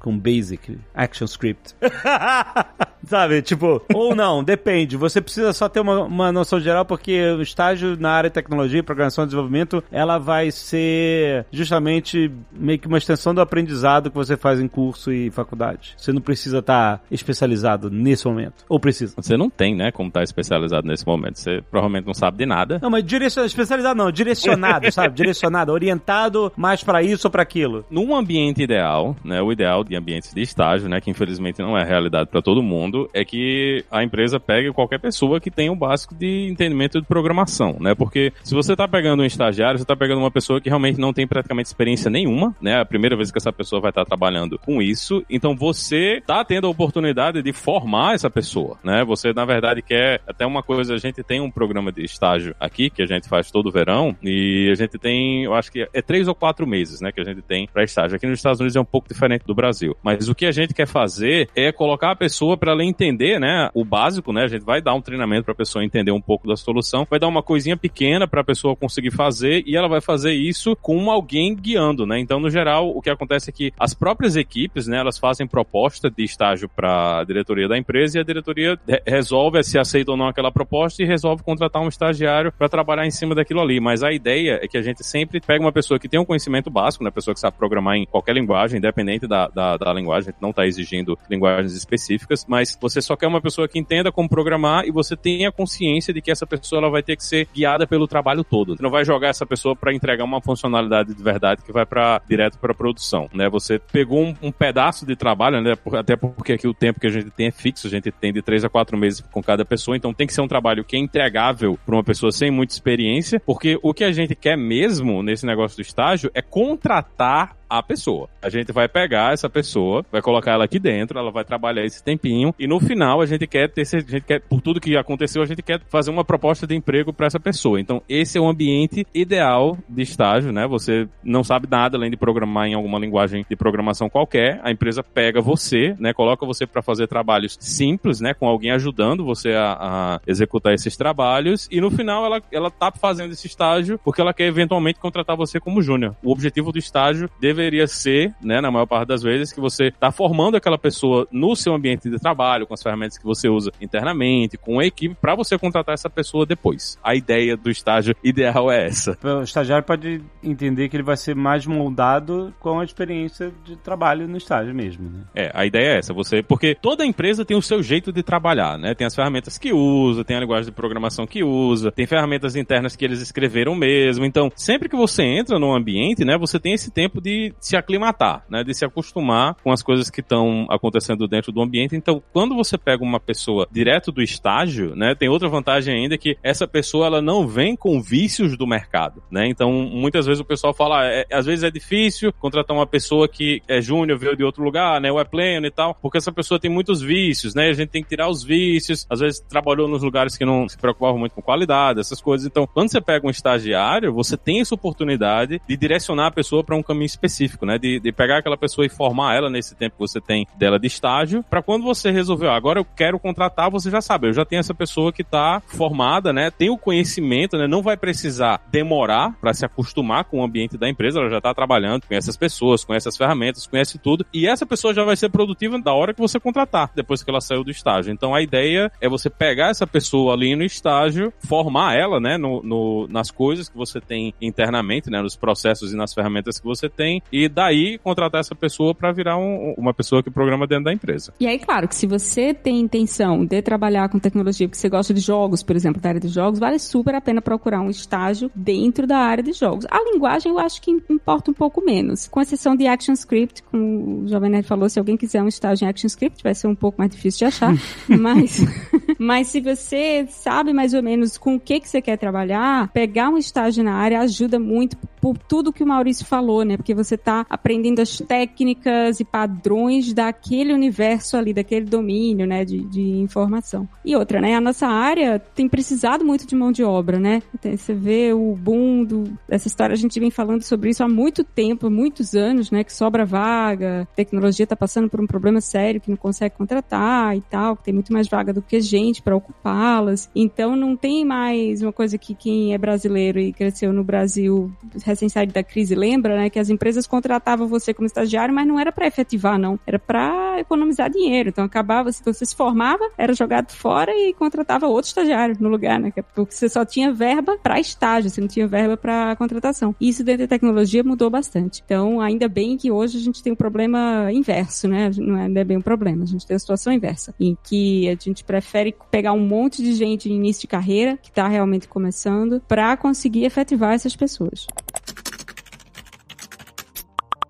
com Basic, ActionScript. Sabe, tipo, ou não, depende. Você precisa só ter uma, uma noção geral porque o estágio na área de tecnologia, programação e desenvolvimento, ela vai ser justamente meio que uma extensão do aprendizado que você faz em curso e faculdade. Você não precisa estar tá especializado nesse momento. Ou precisa? Você não tem, né, como estar tá especializado nesse momento. Você provavelmente não sabe de nada. Não, mas direcionado, especializado não, direcionado, sabe? Direcionado, orientado mais para isso ou para aquilo. Num ambiente ideal, né, o ideal de ambientes de estágio, né, que infelizmente não é realidade para todo mundo, é que a empresa pegue qualquer pessoa que tenha o básico de entendimento de programação, né? Porque se você tá pegando um estagiário, você tá pegando uma pessoa que realmente não tem praticamente experiência nenhuma, né? A primeira vez que essa pessoa vai estar tá trabalhando com isso, então você tá tendo a oportunidade de formar essa pessoa, né? Você, na verdade, quer até uma coisa, a gente tem um programa de estágio aqui, que a gente faz todo verão, e a gente tem, eu acho que é três ou quatro meses, né, que a gente tem para estágio. Aqui nos Estados Unidos é um pouco diferente do Brasil. Mas o que a gente quer fazer é colocar a pessoa para ela entender, né, o básico, né? A gente vai dar um treinamento para a pessoa entender um pouco da solução, vai dar uma coisinha pequena para a pessoa conseguir fazer e ela vai fazer isso com alguém guiando, né? Então, no geral, o que acontece é que as próprias equipes, né, elas fazem proposta de estágio para a diretoria da empresa e a diretoria resolve se aceita ou não aquela proposta e resolve contratar um estagiário para trabalhar em cima daquilo ali. Mas a ideia é que a gente sempre pega uma pessoa que tem um conhecimento básico, né, pessoa que sabe programar em qualquer linguagem, independente da, da, da linguagem, a gente não está exigindo linguagens específicas, mas você só quer uma pessoa que entenda como programar e você tenha consciência de que essa pessoa ela vai ter que ser guiada pelo trabalho todo. Você não vai jogar essa pessoa para entregar uma funcionalidade de verdade que vai para direto para produção, né? Você pegou um, um pedaço de trabalho, né? Até porque aqui o tempo que a gente tem é fixo, a gente tem de três a quatro meses com cada pessoa, então tem que ser um trabalho que é entregável para uma pessoa sem muita experiência, porque o que a gente quer mesmo nesse negócio do estágio é contratar a pessoa. A gente vai pegar essa pessoa, vai colocar ela aqui dentro, ela vai trabalhar esse tempinho e no final a gente quer ter, a gente quer, por tudo que aconteceu, a gente quer fazer uma proposta de emprego para essa pessoa. Então, esse é o ambiente ideal de estágio, né? Você não sabe nada além de programar em alguma linguagem de programação qualquer. A empresa pega você, né? Coloca você para fazer trabalhos simples, né? Com alguém ajudando você a, a, executar esses trabalhos. E no final ela, ela tá fazendo esse estágio porque ela quer eventualmente contratar você como júnior. O objetivo do estágio deveria ser, né? Na maior parte das vezes, que você tá formando aquela pessoa no seu ambiente de trabalho, com as ferramentas que você usa internamente, com a equipe, para você contratar essa pessoa depois. A ideia do estágio ideal é essa. O estagiário pode entender que ele vai ser mais moldado com a experiência de trabalho no estágio mesmo, né? É, a ideia é essa, você, porque toda empresa tem o seu jeito de trabalhar, né? Tem as ferramentas que usa, tem a linguagem de programação que usa, tem ferramentas internas que eles escreveram mesmo. Então, sempre que você entra num ambiente, né, você tem esse tempo de se aclimatar, né, de se acostumar com as coisas que estão acontecendo dentro do ambiente. Então, quando você pega uma pessoa direto do estágio, né, tem outra vantagem ainda que essa pessoa ela não vem com vícios do mercado, né? Então, muitas vezes o pessoal fala, ah, é, às vezes é difícil contratar uma pessoa que é júnior, veio de outro lugar, né, ou é pleno e tal, porque essa pessoa tem muitos vícios, né? A gente tem que tirar os vícios, às vezes trabalhou nos lugares que não se preocupavam muito com qualidade, essas coisas. Então, quando você pega um estagiário, você tem essa oportunidade de direcionar a pessoa para um caminho específico, né? De, de, pegar aquela pessoa e formar ela nesse tempo que você tem dela de estágio, para quando você resolver, ah, agora eu quero contratar, você já sabe, eu já tenho essa pessoa que está formada, né? Tem o conhecimento, né? Não vai precisar demorar para se acostumar com o ambiente da empresa, ela já está trabalhando, conhece as pessoas, conhece as ferramentas, conhece tudo, e essa pessoa já vai ser produtiva da hora que você contratar, depois que ela saiu do estágio. Então a ideia é você pegar essa pessoa ali no estágio, formar ela, né, no, no, nas coisas que você tem internamente, né, nos processos e nas ferramentas que você tem, e daí contratar essa pessoa para virar um, uma pessoa que programa dentro da empresa. E aí, claro, que se você tem intenção de trabalhar com tecnologia, porque você gosta de jogos, por exemplo, da área de jogos, vale super a pena procurar um estágio dentro da área de jogos. A linguagem eu acho que importa um pouco menos, com exceção de ActionScript, como o Jovem Nerd falou, se alguém quiser um estágio em ActionScript, vai ser um pouco mais difícil de achar, mas, mas se você sabe mais ou menos com o que, que você quer trabalhar, pegar um estágio na área ajuda muito por tudo que o Maurício falou, né? Porque você está aprendendo as técnicas e padrões daquele universo ali, daquele domínio, né? De, de informação. E outra, né? A nossa área tem precisado muito de mão de obra, né? Você vê o boom do, dessa história, a gente vem falando sobre isso há muito tempo, muitos anos, né? Que sobra vaga, tecnologia está passando por um problema sério que não consegue contratar e tal, que tem muito mais vaga do que gente para ocupá-las. Então não tem mais uma coisa que quem é brasileiro e cresceu no Brasil recém-saído da crise lembra, né? Que as empresas contratavam você como estagiário, mas não era para efetivar, não. Era para economizar dinheiro. Então acabava, você se formava, era jogado fora e contratava outro estagiário no lugar, né? Porque você só tinha verba para estágio, você não tinha verba para contratação. Isso dentro da tecnologia mudou bastante. Então, ainda bem que hoje a gente tem um problema inverso, né? Não é, é bem um problema, a gente tem a situação inversa, em que a gente prefere pegar um monte de gente de início de carreira, que está realmente começando, para conseguir efetivar essas pessoas.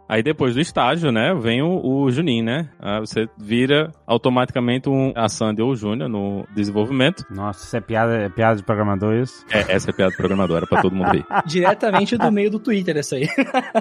Aí depois do estágio, né, vem o, o Juninho, né? Aí você vira automaticamente um a Sandy ou o Júnior no desenvolvimento. Nossa, isso é piada, é piada de programador isso? É, essa é piada de programador, era pra todo mundo ver. Diretamente do meio do Twitter, essa aí.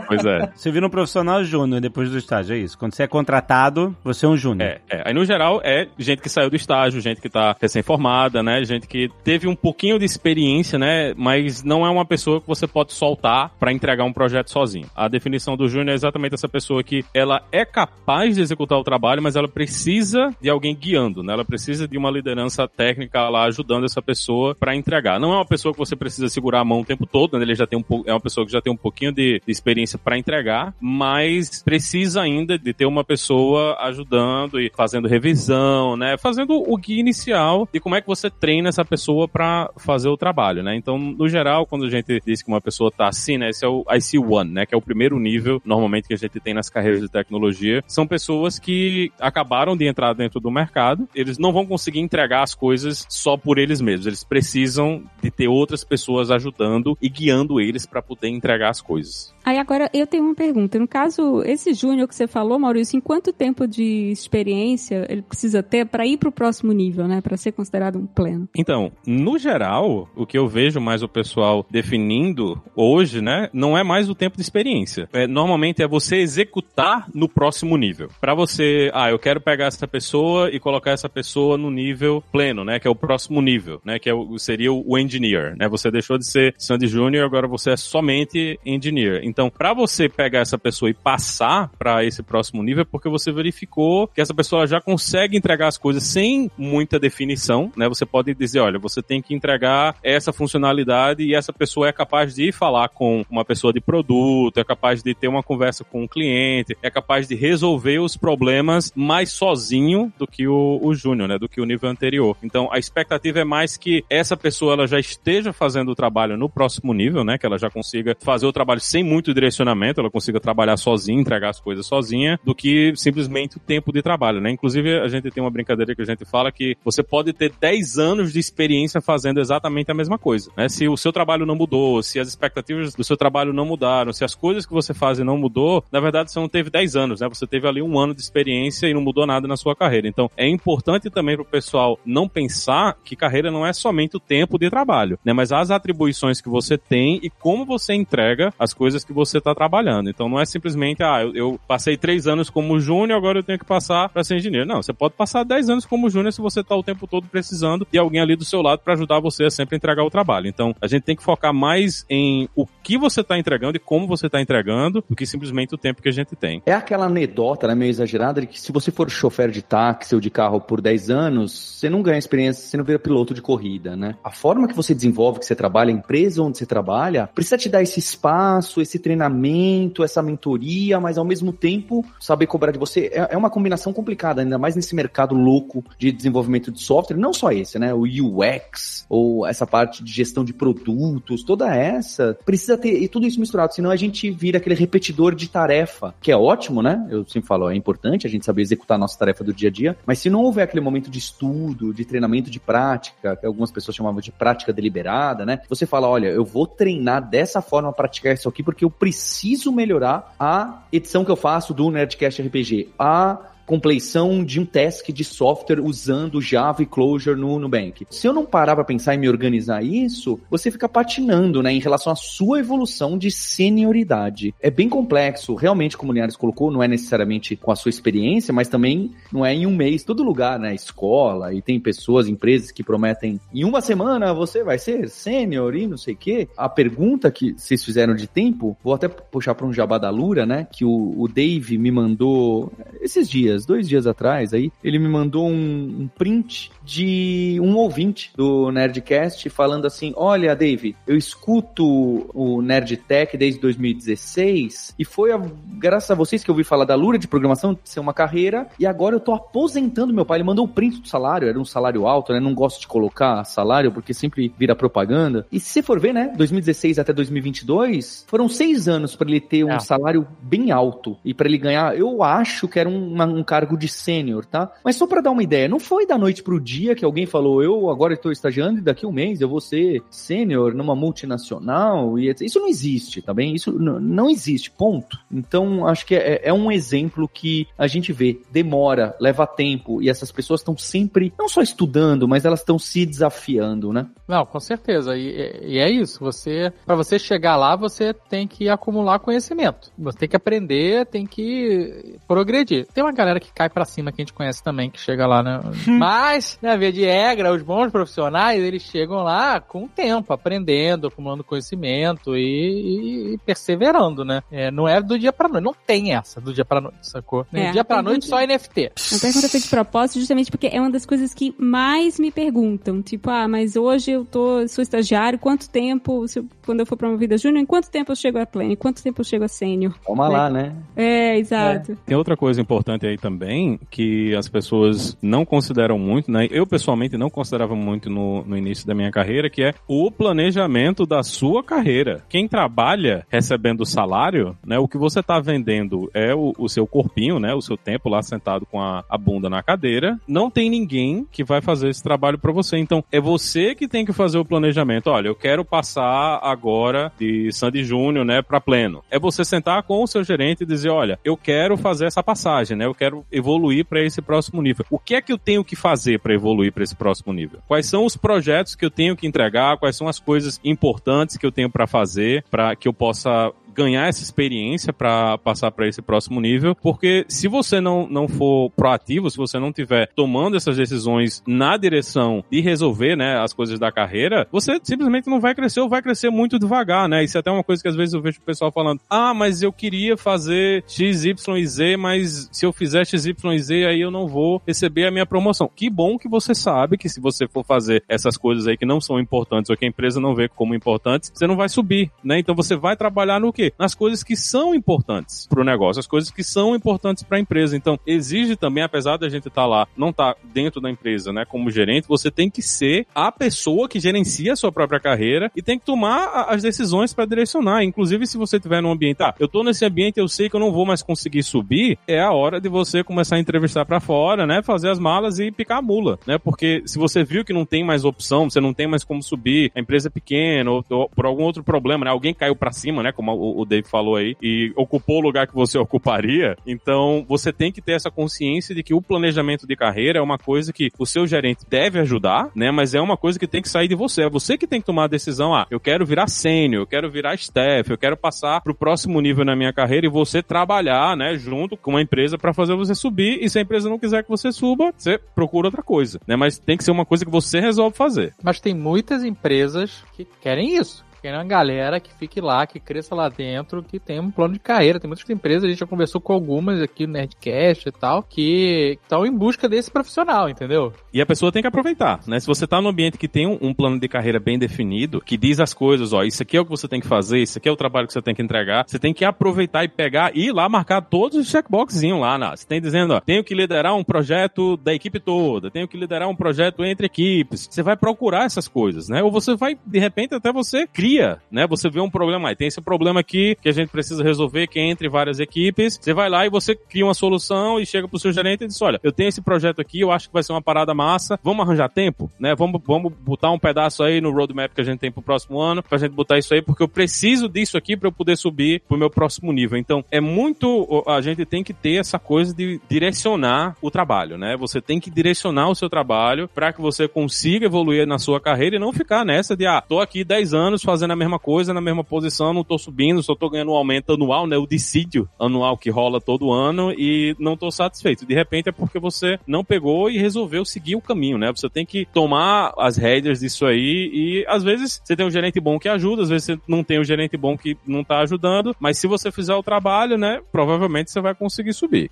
Pois é. Você vira um profissional júnior depois do estágio, é isso? Quando você é contratado, você é um júnior. É, é. Aí no geral é gente que saiu do estágio, gente que tá recém-formada, né? Gente que teve um pouquinho de experiência, né? Mas não é uma pessoa que você pode soltar para entregar um projeto sozinho. A definição do júnior é exatamente exatamente essa pessoa que ela é capaz de executar o trabalho, mas ela precisa de alguém guiando, né? Ela precisa de uma liderança técnica lá ajudando essa pessoa para entregar. Não é uma pessoa que você precisa segurar a mão o tempo todo, né? Ele já tem um é uma pessoa que já tem um pouquinho de, de experiência para entregar, mas precisa ainda de ter uma pessoa ajudando e fazendo revisão, né? Fazendo o guia inicial de como é que você treina essa pessoa para fazer o trabalho, né? Então, no geral, quando a gente diz que uma pessoa tá assim, né? Esse é o IC1, né? Que é o primeiro nível, normalmente, que a gente tem nas carreiras de tecnologia, são pessoas que acabaram de entrar dentro do mercado, eles não vão conseguir entregar as coisas só por eles mesmos, eles precisam de ter outras pessoas ajudando e guiando eles para poder entregar as coisas. Aí agora eu tenho uma pergunta. No caso, esse júnior que você falou, Maurício, em quanto tempo de experiência ele precisa ter para ir para o próximo nível, né? Para ser considerado um pleno? Então, no geral, o que eu vejo mais o pessoal definindo hoje, né, não é mais o tempo de experiência. É, normalmente é você executar no próximo nível. Para você, ah, eu quero pegar essa pessoa e colocar essa pessoa no nível pleno, né, que é o próximo nível, né, que é o, seria o engineer, né? Você deixou de ser Sandy Junior, agora você é somente engineer. Então, para você pegar essa pessoa e passar para esse próximo nível, é porque você verificou que essa pessoa já consegue entregar as coisas sem muita definição, né? Você pode dizer, olha, você tem que entregar essa funcionalidade e essa pessoa é capaz de falar com uma pessoa de produto, é capaz de ter uma conversa com um cliente, é capaz de resolver os problemas mais sozinho do que o, o júnior, né? Do que o nível anterior. Então, a expectativa é mais que essa pessoa ela já esteja fazendo o trabalho no próximo nível, né? Que ela já consiga fazer o trabalho sem muito direcionamento, ela consiga trabalhar sozinha, entregar as coisas sozinha, do que simplesmente o tempo de trabalho, né? Inclusive, a gente tem uma brincadeira que a gente fala que você pode ter 10 anos de experiência fazendo exatamente a mesma coisa, né? Se o seu trabalho não mudou, se as expectativas do seu trabalho não mudaram, se as coisas que você faz não mudou, na verdade você não teve 10 anos, né? Você teve ali um ano de experiência e não mudou nada na sua carreira. Então, é importante também para o pessoal não pensar que carreira não é somente o tempo de trabalho, né? Mas as atribuições que você tem e como você entrega as coisas que você está trabalhando. Então, não é simplesmente, ah, eu, eu passei três anos como júnior, agora eu tenho que passar para ser engenheiro. Não, você pode passar 10 anos como júnior se você está o tempo todo precisando de alguém ali do seu lado para ajudar você a sempre entregar o trabalho. Então, a gente tem que focar mais em o que você está entregando e como você está entregando do que simplesmente o tempo que a gente tem. É aquela anedota, né, meio exagerada, de que se você for chofer de táxi ou de carro por 10 anos, você não ganha experiência, você não vira piloto de corrida, né? A forma que você desenvolve, que você trabalha, a empresa onde você trabalha, precisa te dar esse espaço, esse treinamento, essa mentoria, mas ao mesmo tempo saber cobrar de você. É, é uma combinação complicada, ainda mais nesse mercado louco de desenvolvimento de software, não só esse, né? O UX, ou essa parte de gestão de produtos, toda essa, precisa ter tudo isso misturado, senão a gente vira aquele repetidor de tarefa, que é ótimo, né? Eu sempre falo, é importante a gente saber executar a nossa tarefa do dia a dia, mas se não houver aquele momento de estudo, de treinamento de prática, que algumas pessoas chamavam de prática deliberada, né? Você fala, olha, eu vou treinar dessa forma praticar isso aqui porque eu preciso melhorar a edição que eu faço do Nerdcast RPG, a compleição de um task de software usando Java e Clojure no Nubank. Se eu não parar para pensar em me organizar isso, você fica patinando, né, em relação à sua evolução de senioridade. É bem complexo, realmente, como o Linhares colocou, não é necessariamente com a sua experiência, mas também não é em um mês, todo lugar, né, escola, e tem pessoas, empresas que prometem em uma semana você vai ser sênior e não sei o quê. A pergunta que vocês fizeram de tempo, vou até puxar para um jabá da Lura, né, que o, o Dave me mandou esses dias dias, dois dias atrás aí, ele me mandou um, um print de um ouvinte do Nerdcast falando assim: Olha, Dave, eu escuto o Nerdtech desde 2016 e foi a, graças a vocês que eu ouvi falar da Lura de programação, de ser uma carreira, e agora eu tô aposentando meu pai. Ele mandou o um print do salário, era um salário alto, né? Não gosto de colocar salário porque sempre vira propaganda. E se você for ver, né, 2016 até 2022, foram seis anos para ele ter um é. salário bem alto e para ele ganhar, eu acho que era um, um um cargo de sênior, tá? Mas só para dar uma ideia, não foi da noite pro dia que alguém falou, eu agora estou estagiando e daqui um mês eu vou ser sênior numa multinacional e isso não existe, tá bem? Isso não existe, ponto. Então, acho que é, é um exemplo que a gente vê, demora, leva tempo e essas pessoas estão sempre, não só estudando, mas elas estão se desafiando, né? Não, com certeza. E, e é isso, você, para você chegar lá, você tem que acumular conhecimento. Você tem que aprender, tem que progredir. Tem uma galera que cai para cima que a gente conhece também, que chega lá, né? Mas, na via de regra, os bons profissionais, eles chegam lá com o tempo, aprendendo, acumulando conhecimento e, e perseverando, né? É, não é do dia pra noite. Não tem essa do dia pra noite, sacou? É, do dia pra noite só NFT. A pergunta foi de propósito justamente porque é uma das coisas que mais me perguntam. Tipo, ah, mas hoje eu tô, sou estagiário, quanto tempo, se, quando eu for promovida júnior, em quanto tempo eu chego a pleno? Em quanto tempo eu chego a sênior? Toma né? lá, né? É, exato. É. Tem outra coisa importante aí também que as pessoas não consideram muito, né? Eu pessoalmente não considerava muito no, no início da minha carreira, que é o planejamento da sua carreira. Quem trabalha recebendo salário, né? O que você está vendendo é o, o, seu corpinho, né? O seu tempo lá sentado com a, a bunda na cadeira. Não tem ninguém que vai fazer esse trabalho para você. Então, é você que tem que fazer o planejamento. Olha, eu quero passar agora de Sandy Júnior, né, para pleno. É você sentar com o seu gerente e dizer, olha, eu quero fazer essa passagem, né? Eu quero evoluir para esse próximo nível. O que é que eu tenho que fazer para evoluir para esse próximo nível? Quais são os projetos que eu tenho que entregar? Quais são as coisas importantes que eu tenho para fazer para que eu possa ganhar essa experiência para passar para esse próximo nível, porque se você não, não for proativo, se você não estiver tomando essas decisões na direção de resolver, né, as coisas da carreira, você simplesmente não vai crescer ou vai crescer muito devagar, né? Isso é até uma coisa que às vezes eu vejo o pessoal falando: "Ah, mas eu queria fazer X, Y e Z, mas se eu fizer X, Y e Z, aí eu não vou receber a minha promoção". Que bom que você sabe que se você for fazer essas coisas aí que não são importantes ou que a empresa não vê como importantes, você não vai subir, né? Então você vai trabalhar no quê? Quê? Nas coisas que são importantes para o negócio, as coisas que são importantes para a empresa. Então, exige também, apesar da gente estar tá lá, não estar tá dentro da empresa, né, como gerente, você tem que ser a pessoa que gerencia a sua própria carreira e tem que tomar as decisões para direcionar. Inclusive, se você estiver num ambiente, ah, eu tô nesse ambiente, eu sei que eu não vou mais conseguir subir, é a hora de você começar a entrevistar para fora, né, fazer as malas e picar a mula, né? Porque se você viu que não tem mais opção, você não tem mais como subir, a empresa é pequena ou, ou por algum outro problema, né, alguém caiu para cima, né, como o, Dave falou aí, e ocupou o lugar que você ocuparia. Então, você tem que ter essa consciência de que o planejamento de carreira é uma coisa que o seu gerente deve ajudar, né? Mas é uma coisa que tem que sair de você. É você que tem que tomar a decisão. Ah, eu quero virar sênior, eu quero virar staff, eu quero passar pro próximo nível na minha carreira e você trabalhar, né, junto com uma empresa para fazer você subir. E se a empresa não quiser que você suba, você procura outra coisa, né? Mas tem que ser uma coisa que você resolve fazer. Mas tem muitas empresas que querem isso querendo uma galera que fique lá, que cresça lá dentro, que tem um plano de carreira. Tem muitas empresas, a gente já conversou com algumas aqui no Nerdcast e tal, que estão em busca desse profissional, entendeu? E a pessoa tem que aproveitar, né? Se você tá num ambiente que tem um, um, plano de carreira bem definido, que diz as coisas, ó, isso aqui é o que você tem que fazer, isso aqui é o trabalho que você tem que entregar, você tem que aproveitar e pegar e ir lá marcar todos os checkboxzinhos lá, né? Você tem dizendo, ó, tenho que liderar um projeto da equipe toda, tenho que liderar um projeto entre equipes. Você vai procurar essas coisas, né? Ou você vai, de repente, até você cria cria, né? Você vê um problema aí, tem esse problema aqui que a gente precisa resolver, que é entre várias equipes. Você vai lá e você cria uma solução e chega pro seu gerente e diz: olha, eu tenho esse projeto aqui, eu acho que vai ser uma parada massa, vamos arranjar tempo, né? Vamos, vamos botar um pedaço aí no roadmap que a gente tem pro próximo ano, pra gente botar isso aí, porque eu preciso disso aqui para eu poder subir pro meu próximo nível. Então, é muito. A gente tem que ter essa coisa de direcionar o trabalho, né? Você tem que direcionar o seu trabalho para que você consiga evoluir na sua carreira e não ficar nessa de, ah, tô aqui 10 anos fazendo fazendo a mesma coisa, na mesma posição, não tô subindo, só tô ganhando um aumento anual, né? O dissídio anual que rola todo ano e não tô satisfeito. De repente é porque você não pegou e resolveu seguir o caminho, né? Você tem que tomar as rédeas disso aí e às vezes você tem um gerente bom que ajuda, às vezes você não tem um gerente bom que não tá ajudando, mas se você fizer o trabalho, né? Provavelmente você vai conseguir subir.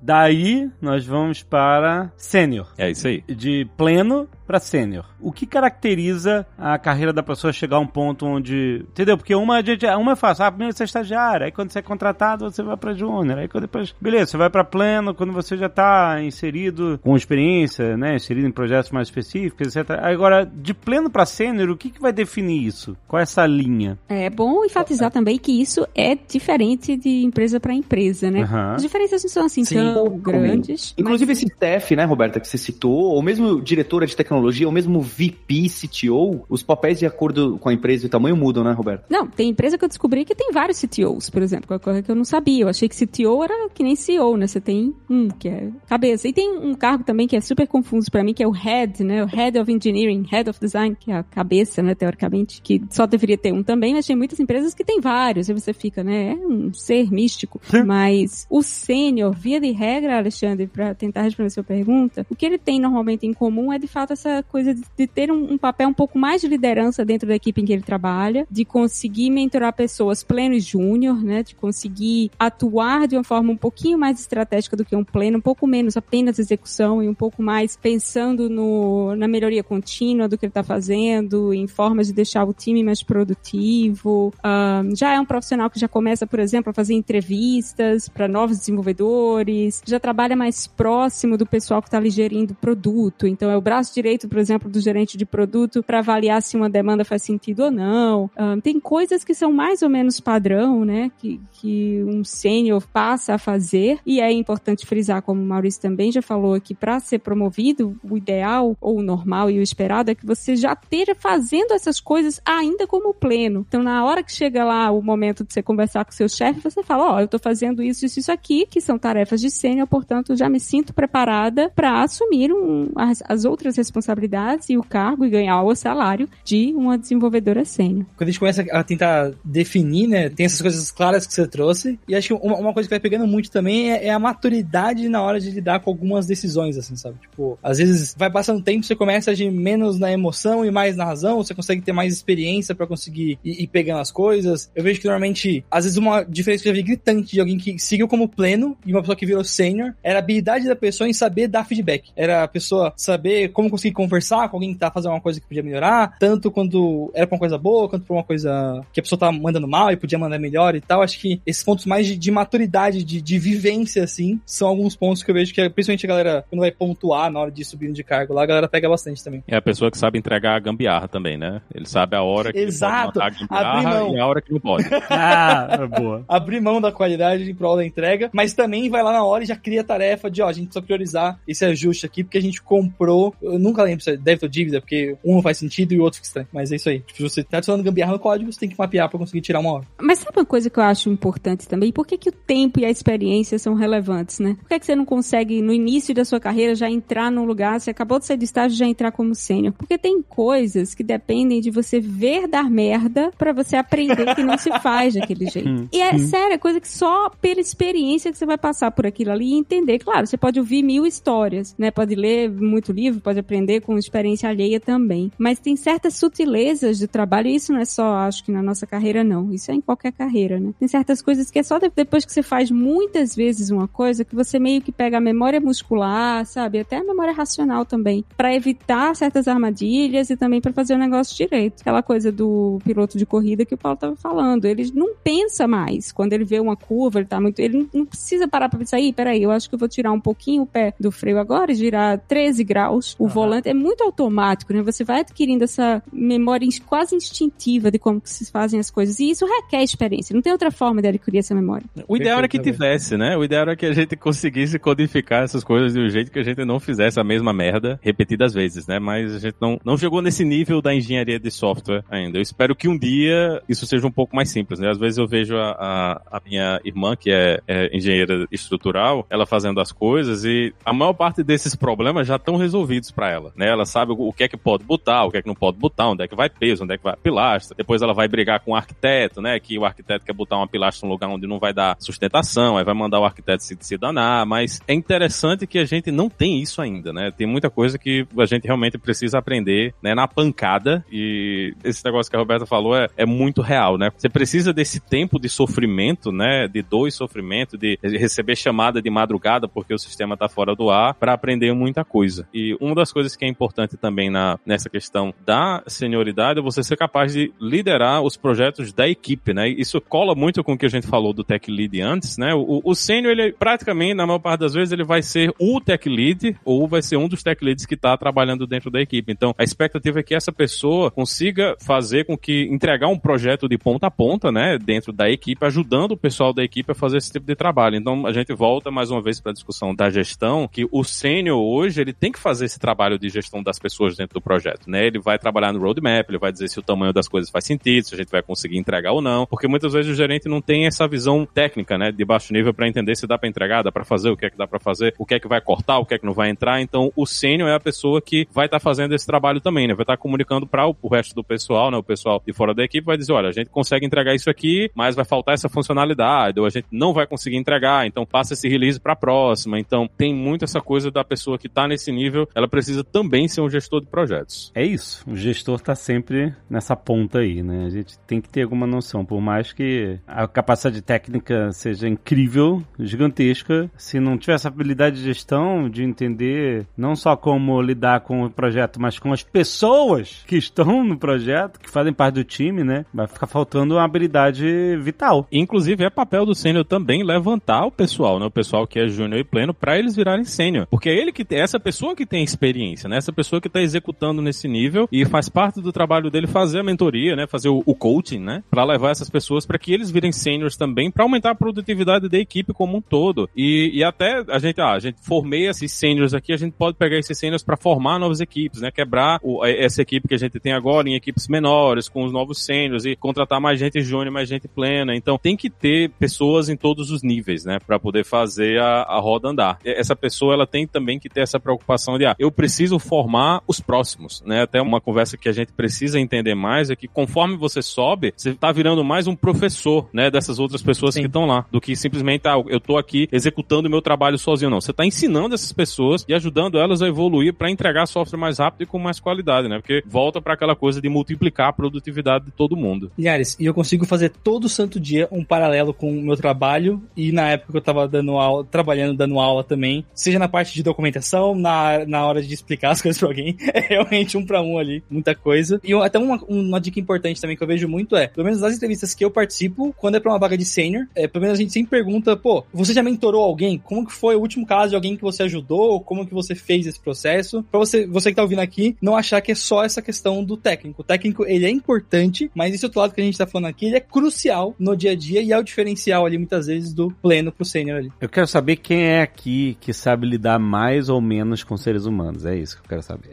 Daí nós vamos para sênior. É isso aí. De pleno para sênior. O que caracteriza a carreira da pessoa chegar a um ponto onde. Entendeu? Porque uma, uma é fácil. Ah, primeiro você é estagiário, aí quando você é contratado, você vai para júnior. Aí depois. Beleza, você vai para pleno quando você já tá inserido com experiência, né? Inserido em projetos mais específicos, etc. Agora, de pleno para sênior, o que, que vai definir isso? Qual é essa linha? É bom enfatizar também que isso é diferente de empresa para empresa, né? Uhum. As diferenças não são assim Sim, tão grandes. Inclusive mas... esse staff, né, Roberta, que você citou, ou mesmo diretora de tecnologia ou mesmo VP, CTO, os papéis de acordo com a empresa e o tamanho mudam, né, Roberto? Não, tem empresa que eu descobri que tem vários CTOs, por exemplo, coisa que eu não sabia. Eu achei que CTO era que nem CEO, né? Você tem um, que é cabeça. E tem um cargo também que é super confuso para mim, que é o Head, né? O Head of Engineering, Head of Design, que é a cabeça, né, teoricamente, que só deveria ter um também, mas tem muitas empresas que tem vários, e você fica, né? É um ser místico. Mas o sênior, via de regra, Alexandre, para tentar responder a sua pergunta, o que ele tem normalmente em comum é de fato essa coisa de, de ter um, um, papel um pouco mais de liderança dentro da equipe em que ele trabalha, de conseguir mentorar pessoas pleno e júnior, né? De conseguir atuar de uma forma um pouquinho mais estratégica do que um pleno, um pouco menos apenas execução e um pouco mais pensando no, na melhoria contínua do que ele está fazendo, em formas de deixar o time mais produtivo. Um, já é um profissional que já começa, por exemplo, a fazer entrevistas para novos desenvolvedores, já trabalha mais próximo do pessoal que está ali gerindo produto. Então, é o braço direito, por exemplo, do gerente de produto para avaliar se uma demanda faz sentido ou não. Um, tem coisas que são mais ou menos padrão, né? Que, que um sênior passa a fazer. E é importante frisar, como o Maurício também já falou aqui, para ser promovido, o ideal ou o normal e o esperado é que você já esteja fazendo essas coisas ainda como pleno. Então, na hora que chega lá o momento de você conversar com seu chefe, você fala: Ó, oh, eu tô fazendo isso, isso, isso aqui, que são tarefas de sênior, portanto, já me sinto preparada para assumir um, as, as outras responsabilidades e o cargo e ganhar o salário de uma desenvolvedora sênior. Quando a gente começa a tentar definir, né, tem essas coisas claras que você trouxe, e acho que uma, uma coisa que vai pegando muito também é, é, a maturidade na hora de lidar com algumas decisões, assim, sabe? Tipo, às vezes vai passando tempo, você começa a agir menos na emoção e mais na razão, você consegue ter mais experiência para conseguir ir, ir, pegando as coisas. Eu vejo que normalmente, às vezes uma diferença que eu vi gritante de alguém que seguiu como pleno e uma pessoa que virou sênior era a habilidade da pessoa em saber dar feedback. Era a pessoa saber como conseguir conversar com alguém que tá fazendo uma coisa que podia melhorar, tanto quando era pra uma coisa boa, quanto pra uma coisa que a pessoa tá mandando mal e podia mandar melhor e tal. Acho que esses pontos mais de, de maturidade, de, de vivência, assim, são alguns pontos que eu vejo que, principalmente a galera, quando vai pontuar na hora de subir de cargo lá, a galera pega bastante também. É a pessoa que sabe entregar a gambiarra também, né? Ele sabe a hora que Exato. pode a gambiarra e a hora que não pode. ah, boa. Abrir mão da qualidade em prol da entrega, mas também vai lá na hora e já cria a tarefa de, ó, a gente precisa priorizar esse ajuste aqui, porque a gente comprou, eu nunca lembro se é débito ou dívida, porque um não faz sentido e o outro fica estranho. Mas é isso aí. Tipo, você tá adicionando gambiarra no código, você tem que mapear pra conseguir tirar uma hora. Mas sabe uma coisa que eu acho importante também? Por que, que o tempo e a experiência são relevantes, né? Por que, que você não consegue, no início da sua carreira, já entrar num lugar, você acabou de sair do estágio, já entrar como sênior? Porque tem coisas que dependem de você ver dar merda para você aprender que não se faz daquele jeito. Hum, e é sério, é coisa que só pela experiência que você vai passar por aquilo ali e entender. Claro, você pode ouvir mil histórias, né? Pode ler muito livro, pode aprender com experiência alheia também. Mas tem certas sutilezas do trabalho, e isso não é só, acho que na nossa carreira, não. Isso é em qualquer carreira, né? Tem certas coisas que é só depois que você faz muitas vezes uma coisa que você meio que pega a memória muscular, sabe? Até a memória racional também, para evitar certas armadilhas e também para fazer o negócio direito. Aquela coisa do piloto de corrida que o Paulo tava falando. Ele não pensa mais. Quando ele vê uma curva, ele tá muito. Ele não precisa parar pra pensar, peraí, eu acho que eu vou tirar um pouquinho o pé do freio agora e girar 13 graus. O uhum. volante é muito automático, né? Você vai adquirindo essa memória quase instintiva de como se fazem as coisas. E isso requer experiência. Não tem outra forma de adquirir essa memória. O ideal era que tivesse, né? O ideal era que a gente conseguisse codificar essas coisas de um jeito que a gente não fizesse a mesma merda repetidas vezes, né? Mas a gente não, não chegou nesse nível da engenharia de software ainda. Eu espero que um dia isso seja um pouco mais simples, né? Às vezes eu vejo a, a, a minha irmã, que é, é, engenheira estrutural, ela fazendo as coisas e a maior parte desses problemas já estão resolvidos para ela, né? Ela sabe o, o que é que pode botar, o que é que não pode botar, onde é que vai peso, onde é que vai pilastra. Depois ela vai brigar com o arquiteto, né? Que o arquiteto quer botar uma pilastra num lugar onde não vai dar sustentação, aí vai mandar o arquiteto se, se danar, mas é interessante que a gente não tem isso ainda, né? Tem muita coisa que a gente realmente precisa aprender, né? Na pancada e esse negócio que a Roberta falou é, é muito real, né? Você precisa desse tempo de sofrimento, né? De dor e sofrimento, de receber chamada de madrugada porque o sistema tá fora do ar para aprender muita coisa. E uma das coisas que é importante também na, nessa questão da senioridade é você ser capaz de liderar os projetos da equipe, né? Isso cola muito com o que a gente falou do tech lead antes, né? O, o sênior, ele praticamente, na maior parte das vezes, ele vai ser o tech lead ou vai ser um dos tech leads que está trabalhando dentro da equipe. Então, a expectativa é que essa pessoa consiga fazer com que entregar um projeto de ponta a ponta, né, dentro da equipe, ajudando o pessoal da equipe a fazer esse tipo de trabalho. Então, a gente volta mais uma vez para a discussão da gestão, que o sênior hoje, ele tem que fazer esse trabalho de gestão das pessoas dentro do projeto, né? Ele vai trabalhar no roadmap, ele vai dizer se o tamanho das coisas faz sentido, se a gente vai conseguir entregar ou não, porque muitas vezes o gerente não tem essa visão técnica, né, de baixo nível para entender se dá para entregar, dá para fazer, o que é que dá para fazer, o que é que vai cortar, o que é que não vai entrar. Então, o sênior é a pessoa que vai estar tá fazendo esse trabalho também, né? Vai estar tá comunicando para o resto do pessoal, né? O pessoal de fora da equipe vai dizer, olha, a gente consegue entregar isso aqui, mas vai faltar essa funcionalidade, ou a gente não vai conseguir entregar, então passa esse release para a próxima. Então, tem muito essa coisa da pessoa que está nesse nível, ela precisa também ser um gestor de projetos. É isso. O gestor está sempre nessa ponta aí, né? A gente tem que ter alguma noção. Por mais que a capacidade técnica seja incrível, gigantesca, se não tiver essa habilidade de gestão, de entender não só como lidar com o projeto, mas com as pessoas que estão no projeto, que fazem parte do time, né? Vai ficar faltando uma habilidade vital. Inclusive, é papel do sênior também levantar o pessoal, né? O pessoal que é júnior e pleno, para eles virarem sênior. Porque é ele que é essa pessoa que tem experiência, né? Essa pessoa que tá executando nesse nível e faz parte do trabalho dele fazer a mentoria, né? Fazer o, o coaching, né? Para levar essas pessoas para que eles virem sêniors também, para aumentar a produtividade da equipe como um todo. E, e até a gente, ah, a gente formei esses sêniors aqui, a gente pode pegar esses sêniors para formar novas equipes, né? Quebrar o, essa equipe que a gente tem agora em equipes menores, com os novos sêniors e contratar mais gente júnior, mais gente plena. Então tem que ter pessoas em todos os níveis, né? Para poder fazer a, a roda andar. Essa pessoa, ela tem também que ter essa preocupação de, ah, eu preciso formar os próximos, né? Até uma conversa que a gente precisa entender mais é que conforme você sobe, você tá virando mais um professor, né? Dessas outras pessoas Sim. que estão lá, do que simplesmente, ah, eu tô aqui executando o meu trabalho sozinho, não. Você tá ensinando essas pessoas e ajudando elas a evoluir para entregar software mais rápido e com mais qualidade, né? Porque volta para aquela coisa de multiplicar a produtividade de todo mundo. Liares, e eu consigo fazer todo santo dia um paralelo com o meu trabalho e na época que eu tava dando aula, trabalhando, dando aula também, seja na parte de documentação, na, na hora de explicar as coisas pra alguém, é realmente um para um ali, muita coisa. E até uma, uma dica importante também que eu vejo muito é, pelo menos nas entrevistas que eu participo, quando é pra uma vaga de sênior, é, pelo menos a gente sempre pergunta, pô, você já mentorou alguém? Como que foi o último caso de alguém que você ajudou? Como que você fez esse processo? Pra você, você que tá ouvindo aqui, não achar que é só essa questão do técnico. O técnico, ele é importante, mas esse outro lado que a gente tá falando aqui, ele é crucial no dia a dia e é o diferencial ali, muitas vezes, do pleno pro sênior ali. Eu quero saber quem é aqui que sabe lidar mais ou menos com seres humanos. É isso que eu quero saber.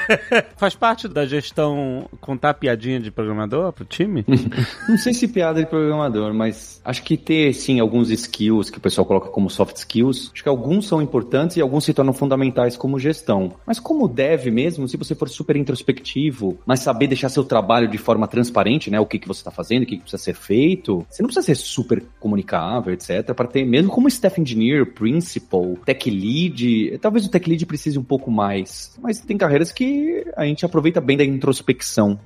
Faz parte da gestão contar piadinha de programador pro time? Não sei se piada de programador, mas acho que ter, sim, alguns skills que o pessoal coloca como soft skills, acho que alguns são importantes e alguns se tornam fundamentais como gestão. Mas como deve mesmo, se você for super introspectivo, mas saber deixar seu trabalho de forma transparente, né? O que, que você está fazendo, o que, que precisa ser feito, você não precisa ser super comunicável, etc. Para ter, mesmo como staff engineer, principal, tech lead, talvez o tech lead precise um pouco mais. Mas tem carreiras que a gente aproveita bem da introspecção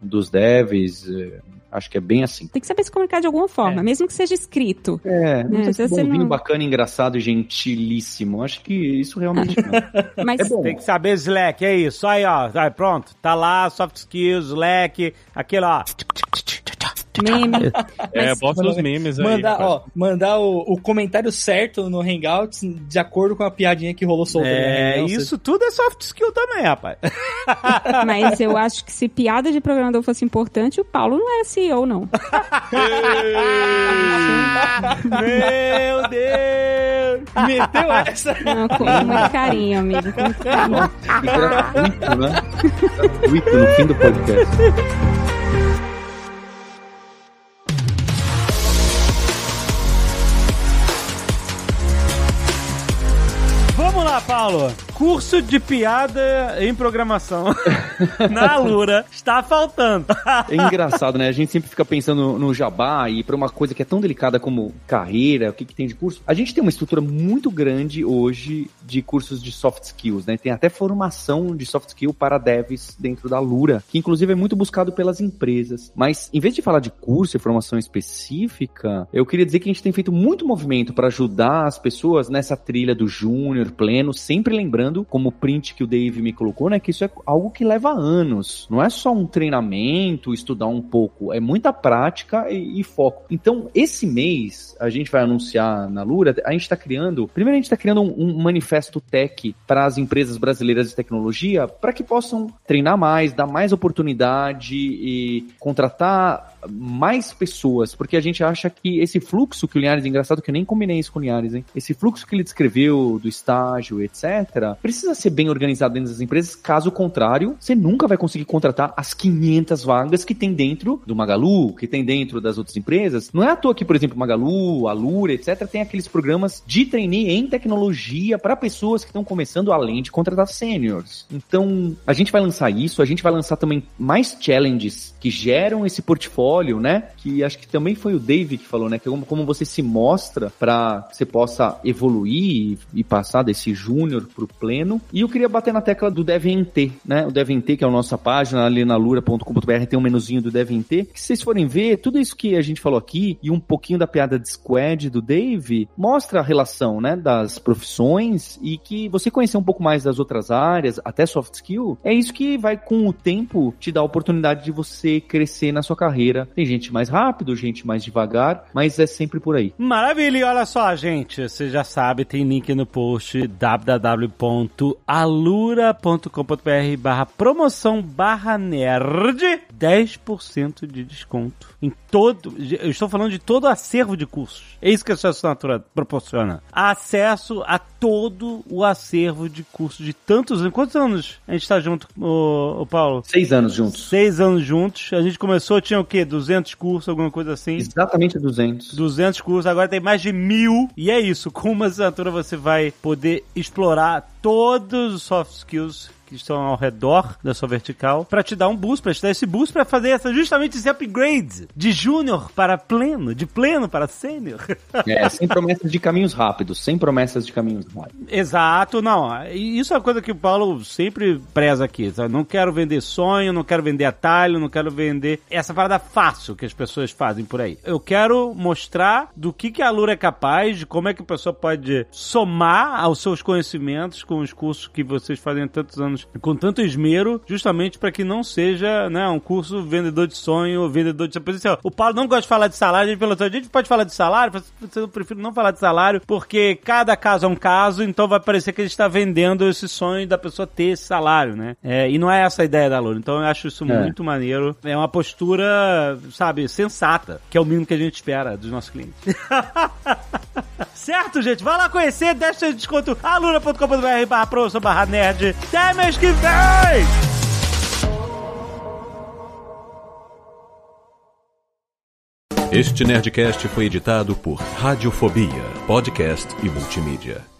dos devs, é, Acho que é bem assim. Tem que saber se comunicar de alguma forma, é. mesmo que seja escrito. É, não né? sei se é não... bacana, engraçado e gentilíssimo. Acho que isso realmente não. Mas... É Tem que saber Slack, é isso. Aí, ó, pronto. Tá lá, soft skills, Slack, aquele, ó. Meme. É, Mas, bota os memes aí. Mandar, ó, mandar o, o, comentário certo no Hangouts de acordo com a piadinha que rolou solta. É, né? isso tudo é soft skill também, rapaz. Mas eu acho que se piada de programador fosse importante, o Paulo não era CEO, não. Meu Deus! Meteu essa? Não, com muito carinho, amigo. Com muito carinho. Gratuito, né? Gratuito no fim do podcast. Lá, Paulo. Curso de piada em programação na Lura está faltando. é engraçado, né? A gente sempre fica pensando no jabá e para uma coisa que é tão delicada como carreira, o que, que tem de curso. A gente tem uma estrutura muito grande hoje de cursos de soft skills, né? Tem até formação de soft skill para devs dentro da Lura, que inclusive é muito buscado pelas empresas. Mas em vez de falar de curso e formação específica, eu queria dizer que a gente tem feito muito movimento para ajudar as pessoas nessa trilha do júnior, pleno, sempre lembrando como o print que o Dave me colocou, né, que isso é algo que leva anos. Não é só um treinamento, estudar um pouco, é muita prática e, e foco. Então, esse mês, a gente vai anunciar na Lura, a gente está criando, primeiro a gente está criando um, um, manifesto tech para as empresas brasileiras de tecnologia, para que possam treinar mais, dar mais oportunidade e contratar mais pessoas, porque a gente acha que esse fluxo que o Linhares, engraçado que eu nem combinei isso com o Linhares, hein? Esse fluxo que ele descreveu do estágio, etc., precisa ser bem organizado dentro das empresas, caso contrário, você nunca vai conseguir contratar as 500 vagas que tem dentro do Magalu, que tem dentro das outras empresas. Não é à toa que, por exemplo, Magalu, Alura, etc., tem aqueles programas de trainee em tecnologia para pessoas que estão começando além de contratar seniors. Então, a gente vai lançar isso, a gente vai lançar também mais challenges que geram esse portfólio portfólio, né? Que acho que também foi o Dave que falou, né? Que como, como você se mostra para você possa evoluir e, e passar desse júnior pro pleno. E eu queria bater na tecla do DevNT, né? O DevNT, que é a nossa página ali na lura.com.br, tem um menuzinho do DevNT. Que se vocês forem ver, tudo isso que a gente falou aqui e um pouquinho da piada de squad do Dave mostra a relação, né? Das profissões e que você conhecer um pouco mais das outras áreas, até soft skill, é isso que vai com o tempo te dar a oportunidade de você crescer na sua carreira. Tem gente mais rápido, gente mais devagar, mas é sempre por aí. Maravilha, e olha só, gente, você já sabe, tem link no post www.alura.com.br barra promoção barra nerd 10% de desconto em todo, eu estou falando de todo o acervo de cursos. É isso que a sua assinatura proporciona. Acesso a todo o acervo de cursos de tantos anos. Quantos anos a gente está junto, o, o Paulo? Seis anos juntos. Seis anos juntos. A gente começou, tinha o quê? 200 cursos, alguma coisa assim? Exatamente 200. 200 cursos, agora tem mais de mil. E é isso, com uma assinatura você vai poder explorar todos os soft skills que estão ao redor da sua vertical para te dar um boost, para te dar esse boost para fazer essa, justamente esse upgrade de júnior para pleno, de pleno para sênior. É, sem promessas de caminhos rápidos, sem promessas de caminhos rápidos. Exato, não. Isso é uma coisa que o Paulo sempre preza aqui. Sabe? Não quero vender sonho, não quero vender atalho, não quero vender essa parada fácil que as pessoas fazem por aí. Eu quero mostrar do que, que a Lura é capaz, de como é que a pessoa pode somar aos seus conhecimentos com os cursos que vocês fazem tantos anos com tanto esmero, justamente para que não seja né, um curso vendedor de sonho, vendedor de. Por exemplo, o Paulo não gosta de falar de salário, a gente falou, a gente pode falar de salário, eu prefiro não falar de salário, porque cada caso é um caso, então vai parecer que a gente está vendendo esse sonho da pessoa ter esse salário, né? É, e não é essa a ideia da Lura. Então eu acho isso é. muito maneiro. É uma postura, sabe, sensata, que é o mínimo que a gente espera dos nossos clientes. certo, gente? Vai lá conhecer, deixa de desconto aluna.com.br barra professor barra nerd. Até mês que vem! Este Nerdcast foi editado por Radiofobia, podcast e multimídia.